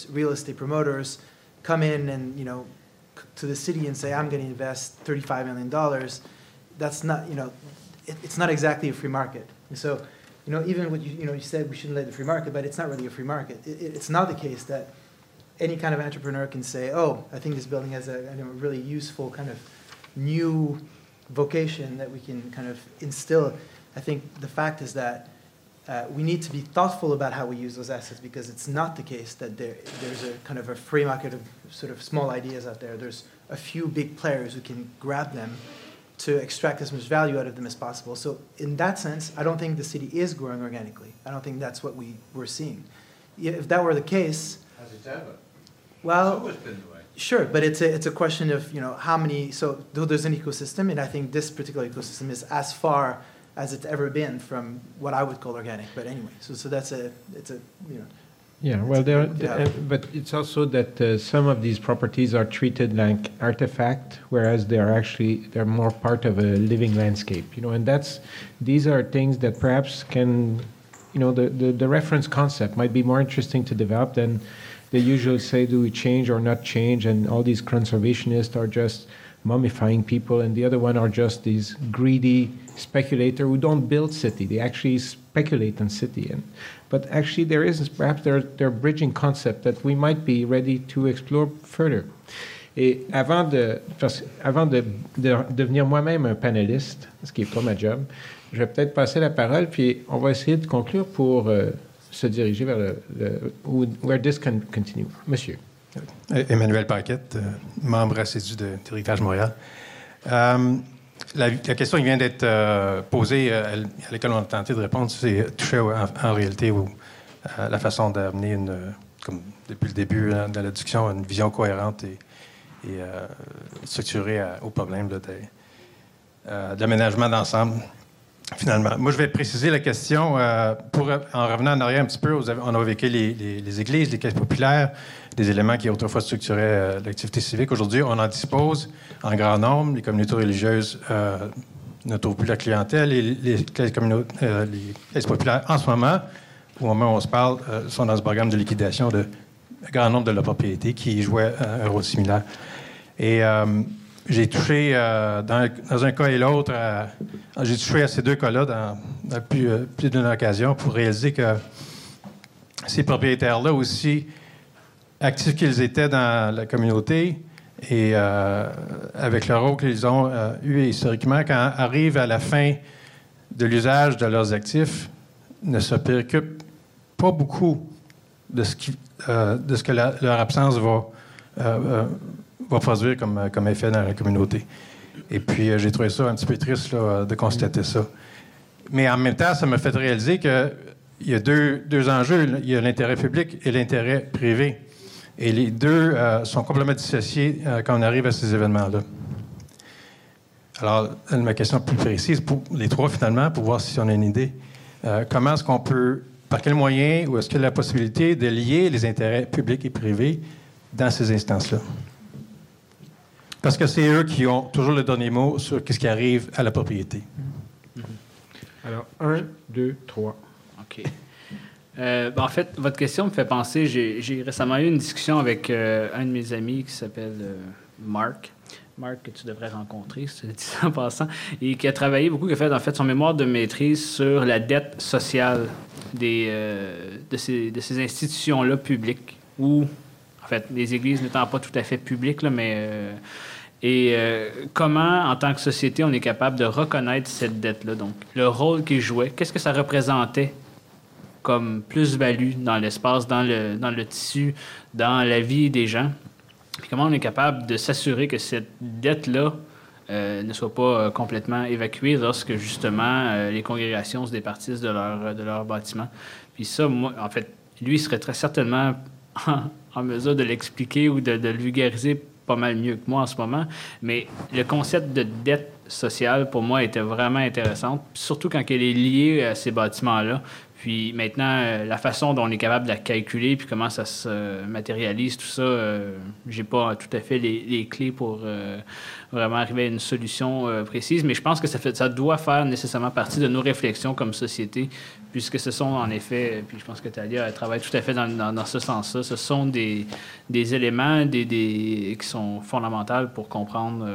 real estate promoters come in and, you know, to the city and say, I'm going to invest $35 million, that's not, you know, it, it's not exactly a free market. And so, you know, even what you, you know, you said we shouldn't let the free market, but it's not really a free market. It, it, it's not the case that any kind of entrepreneur can say, oh, I think this building has a, a really useful kind of new vocation that we can kind of instill. I think the fact is that uh, we need to be thoughtful about how we use those assets because it's not the case that there, there's a kind of a free market of sort of small ideas out there. There's a few big players who can grab them to extract as much value out of them as possible. So in that sense, I don't think the city is growing organically. I don't think that's what we were seeing. If that were the case, has it ever? Well, sure, but it's a it's a question of you know how many. So there's an ecosystem, and I think this particular ecosystem is as far as it's ever been from what I would call organic. But anyway, so so that's a it's a you know. Yeah, well, there, yeah. but it's also that uh, some of these properties are treated like artifact, whereas they are actually they're more part of a living landscape. You know, and that's these are things that perhaps can, you know, the, the, the reference concept might be more interesting to develop than they usually say, do we change or not change? And all these conservationists are just mummifying people, and the other one are just these greedy speculator who don't build city; they actually speculate on city. And but actually, there is perhaps there there bridging concept that we might be ready to explore further. Et avant de, avant de, de devenir moi-même un panéliste, ce qui n'est pas ma job, je vais peut-être passer la parole, puis on va essayer de conclure pour euh, se diriger vers le, where this can continue. Monsieur. Emmanuel Paquette, euh, membre assidu de Héritage Montréal. Euh, la, question qui vient d'être euh, posée, à laquelle on a tenté de répondre, c'est toucher en, réalité à la façon d'amener une, comme depuis le début hein, de la discussion, une vision cohérente et, structurée au problème d'aménagement d'ensemble. Finalement, moi, je vais préciser la question pour, en revenant en arrière un petit peu. On a évoqué les, églises, les caisses populaires, des éléments qui autrefois structuraient euh, l'activité civique. Aujourd'hui, on en dispose en grand nombre. Les communautés religieuses euh, ne trouvent plus la clientèle et les classes, euh, les populaires, en ce moment, au moment où on se parle, euh, sont dans ce programme de liquidation de grand nombre de leurs propriétés qui jouaient un rôle similaire. Et j'ai touché, dans, un cas et l'autre, j'ai touché à ces deux cas-là dans, plus, plus d'une occasion pour réaliser que ces propriétaires-là aussi, actifs qu'ils étaient dans la communauté, et euh, avec le rôle qu'ils ont euh, eu historiquement, quand arrivent à la fin de l'usage de leurs actifs, ne se préoccupent pas beaucoup euh, de ce que leur absence va, va produire comme, comme, effet dans la communauté. Et puis, j'ai trouvé ça un petit peu triste de constater ça. Mais en même temps, ça m'a fait réaliser qu'il y a deux, enjeux. Il y a l'intérêt public et l'intérêt privé. Et les deux euh, sont complètement dissociés euh, quand on arrive à ces événements-là. Alors, ma question plus précise pour les trois, finalement, pour voir si on a une idée. Euh, comment est-ce qu'on peut, par quel moyen, ou est-ce qu'il y a la possibilité de lier les intérêts publics et privés dans ces instances-là? Parce que c'est eux qui ont toujours le dernier mot sur ce qui arrive à la propriété. Alors, un, deux, trois. OK. Euh, ben, en fait, votre question me fait penser, j'ai récemment eu une discussion avec euh, un de mes amis qui s'appelle euh, Marc. Marc, que tu devrais rencontrer, si tu dis en passant, et qui a travaillé beaucoup, qui a fait en fait son mémoire de maîtrise sur la dette sociale des, de ces, de ces institutions-là publiques, ou, en fait, les églises n'étant pas tout à fait publiques, là, mais. Et comment, en tant que société, on est capable de reconnaître cette dette-là? Donc, le rôle qu'ils jouaient, qu'est-ce que ça représentait comme plus-value dans l'espace, dans le, dans le tissu, dans la vie des gens? Puis comment on est capable de s'assurer que cette dette-là euh, ne soit pas euh, complètement évacuée lorsque justement euh, les congrégations se départissent de leur, de leur bâtiment? Puis ça, moi, en fait, lui serait très certainement [LAUGHS] en mesure de l'expliquer ou de, de, le vulgariser pas mal mieux que moi en ce moment. Mais le concept de dette sociale, pour moi, était vraiment intéressant, surtout quand elle est liée à ces bâtiments-là. Puis maintenant, euh, la façon dont on est capable de la calculer, puis comment ça se matérialise, tout ça, euh, j'ai pas tout à fait les, clés pour euh, vraiment arriver à une solution précise. Mais je pense que ça, fait, ça doit faire nécessairement partie de nos réflexions comme société, puisque ce sont en effet, puis je pense que Talia travaille tout à fait dans, ce sens-là, ce sont des, éléments des, qui sont fondamentaux pour comprendre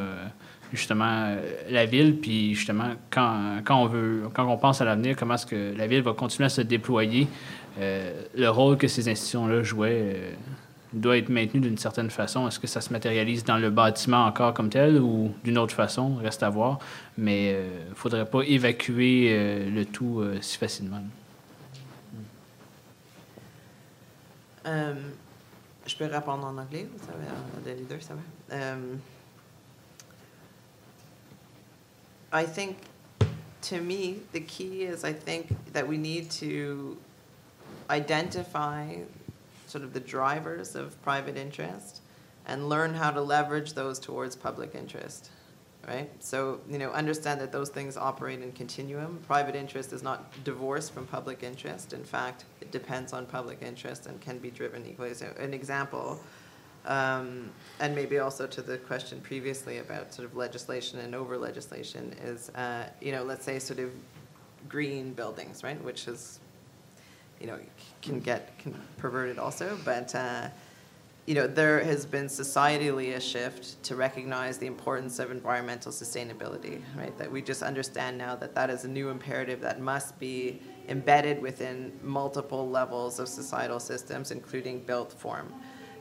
justement euh, la ville, puis justement quand, quand, on veut, quand on pense à l'avenir, comment est-ce que la ville va continuer à se déployer, euh, le rôle que ces institutions-là jouaient euh, doit être maintenu d'une certaine façon. Est-ce que ça se matérialise dans le bâtiment encore comme tel ou d'une autre façon, reste à voir, mais il ne faudrait pas évacuer le tout si facilement. je peux répondre en anglais, savez, les deux, ça va? I think, to me, the key is I think that we need to identify sort of the drivers of private interest and learn how to leverage those towards public interest right? So you know understand that those things operate in continuum. Private interest is not divorced from public interest. In fact it depends on public interest and can be driven equally. So an example um, and maybe also to the question previously about sort of legislation and over legislation is, uh, you know, let's say sort of green buildings, right, which is, you know, can get can perverted also, but. Uh, you know, there has been societally a shift to recognize the importance of environmental sustainability, right? That we just understand now that that is a new imperative that must be embedded within multiple levels of societal systems, including built form.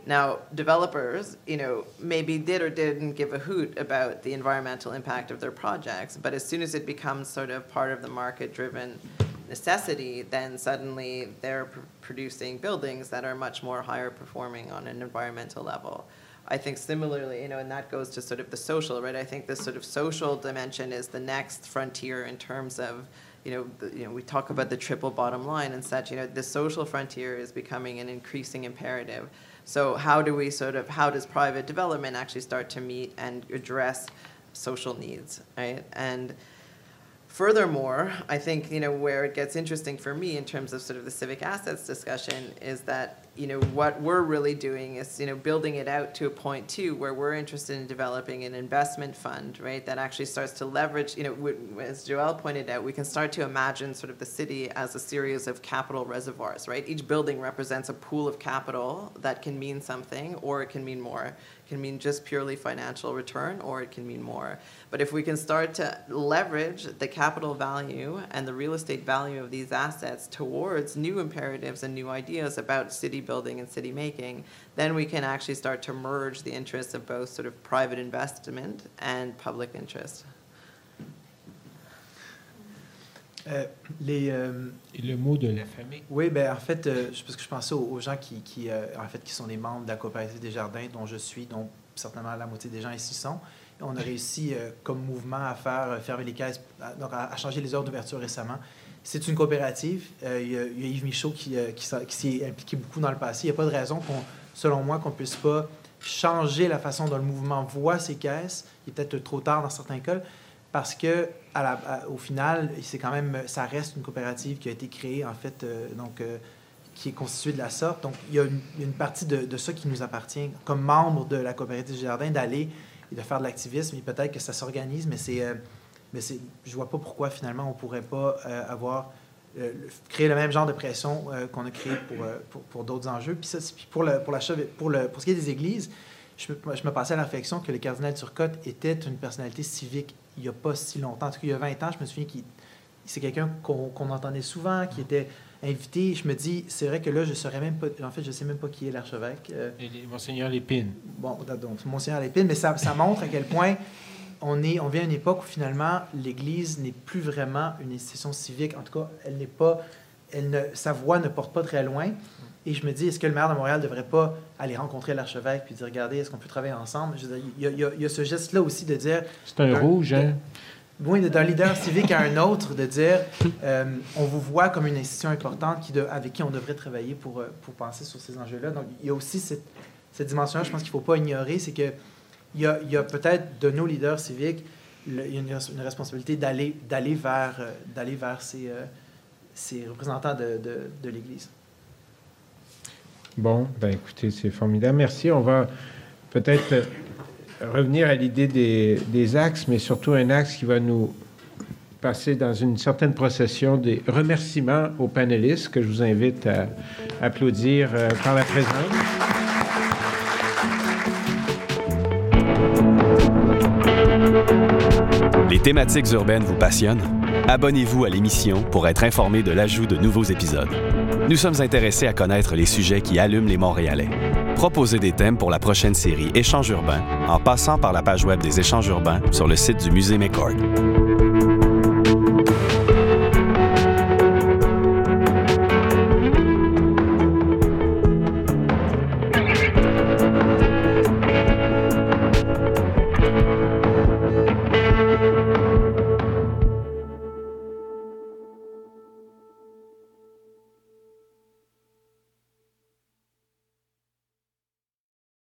Now, developers, you know, maybe did or didn't give a hoot about the environmental impact of their projects, but as soon as it becomes sort of part of the market-driven necessity, then suddenly they're pr- producing buildings that are much more higher performing on an environmental level. I think similarly, you know, and that goes to sort of the social, right? I think this sort of social dimension is the next frontier in terms of, you know, the, you know, we talk about the triple bottom line and such. You know, the social frontier is becoming an increasing imperative. So how do we sort of, how does private development actually start to meet and address social needs, right? And furthermore, I think, you know, where it gets interesting for me in terms of sort of the civic assets discussion is that you know, what we're really doing is, you know, building it out to a point too, where we're interested in developing an investment fund, right, that actually starts to leverage, you know, as Joel pointed out, we can start to imagine sort of the city as a series of capital reservoirs, right? Each building represents a pool of capital that can mean something or it can mean more can mean just purely financial return or it can mean more. But if we can start to leverage the capital value and the real estate value of these assets towards new imperatives and new ideas about city building and city making, then we can actually start to merge the interests of both sort of private investment and public interest. Euh, les, euh, Et le mot de la famille? Oui, ben en fait, euh, parce que je pensais aux, aux gens qui, qui en fait, qui sont des membres de la coopérative des jardins, dont je suis, dont certainement la moitié des gens ici sont. Et on a réussi, comme mouvement, à faire fermer les caisses, à, donc à, à changer les heures d'ouverture récemment. C'est une coopérative. Il, y a, il y a Yves Michaud qui, qui, s'en- qui s'est impliqué beaucoup dans le passé. Il n'y a pas de raison, qu'on, selon moi, qu'on ne puisse pas changer la façon dont le mouvement voit ces caisses. Il est peut-être trop tard dans certains cas, parce que au final, c'est quand même, ça reste une coopérative qui a été créée en fait, euh, donc euh, qui est constituée de la sorte. Donc il y a une, partie de, ça qui nous appartient comme membre de la coopérative du jardin d'aller et de faire de l'activisme. Et peut-être que ça s'organise, mais c'est, euh, mais c'est, je vois pas pourquoi finalement on pourrait pas euh, avoir créer le même genre de pression qu'on a créé pour, pour, d'autres enjeux. Puis, ça, puis pour, le, pour, la, cheve- pour, le, pour ce qui est des églises, je je me passais à la réflexion que le cardinal Turcotte était une personnalité civique il n'y a pas si longtemps. En tout cas, il y a 20 ans, je me souviens qu'il c'est quelqu'un qu'on qu'on entendait souvent, qui était invité. Je me dis, c'est vrai que là, je saurais même pas, en fait, je sais même pas qui est l'archevêque. Euh, Monseigneur Lépine. bon, donc, Monseigneur Lépine, mais ça, ça montre à quel point on, est, on vient à une époque où finalement l'Église n'est plus vraiment une institution civique. En tout cas, elle n'est pas, elle ne, sa voix ne porte pas très loin. Et je me dis, est-ce que le maire de Montréal ne devrait pas aller rencontrer l'archevêque puis dire, regardez, est-ce qu'on peut travailler ensemble? Il, y a, y y ce geste-là aussi de dire, C'est un Un- rouge, hein? oui, d'un leader civique à un autre, de dire euh, on vous voit comme une institution importante qui de- avec qui on devrait travailler pour, euh, pour penser sur ces enjeux-là. Donc, il y a aussi cette, cette dimension-là, je pense qu'il ne faut pas ignorer, c'est que il y a, y a peut-être de nos leaders civiques le- une, une responsabilité d'aller vers, euh, vers ces, ces représentants de, de, de l'Église. Bon, ben écoutez, c'est formidable. Merci. On va peut-être revenir à l'idée des, des axes, mais surtout un axe qui va nous passer dans une certaine procession des remerciements aux panélistes que je vous invite à applaudir euh, par la présence. Les thématiques urbaines vous passionnent? Abonnez-vous à l'émission pour être informé de l'ajout de nouveaux épisodes. Nous sommes intéressés à connaître les sujets qui allument les Montréalais. Proposez des thèmes pour la prochaine série Échanges urbains en passant par la page web des Échanges urbains sur le site du Musée McCord.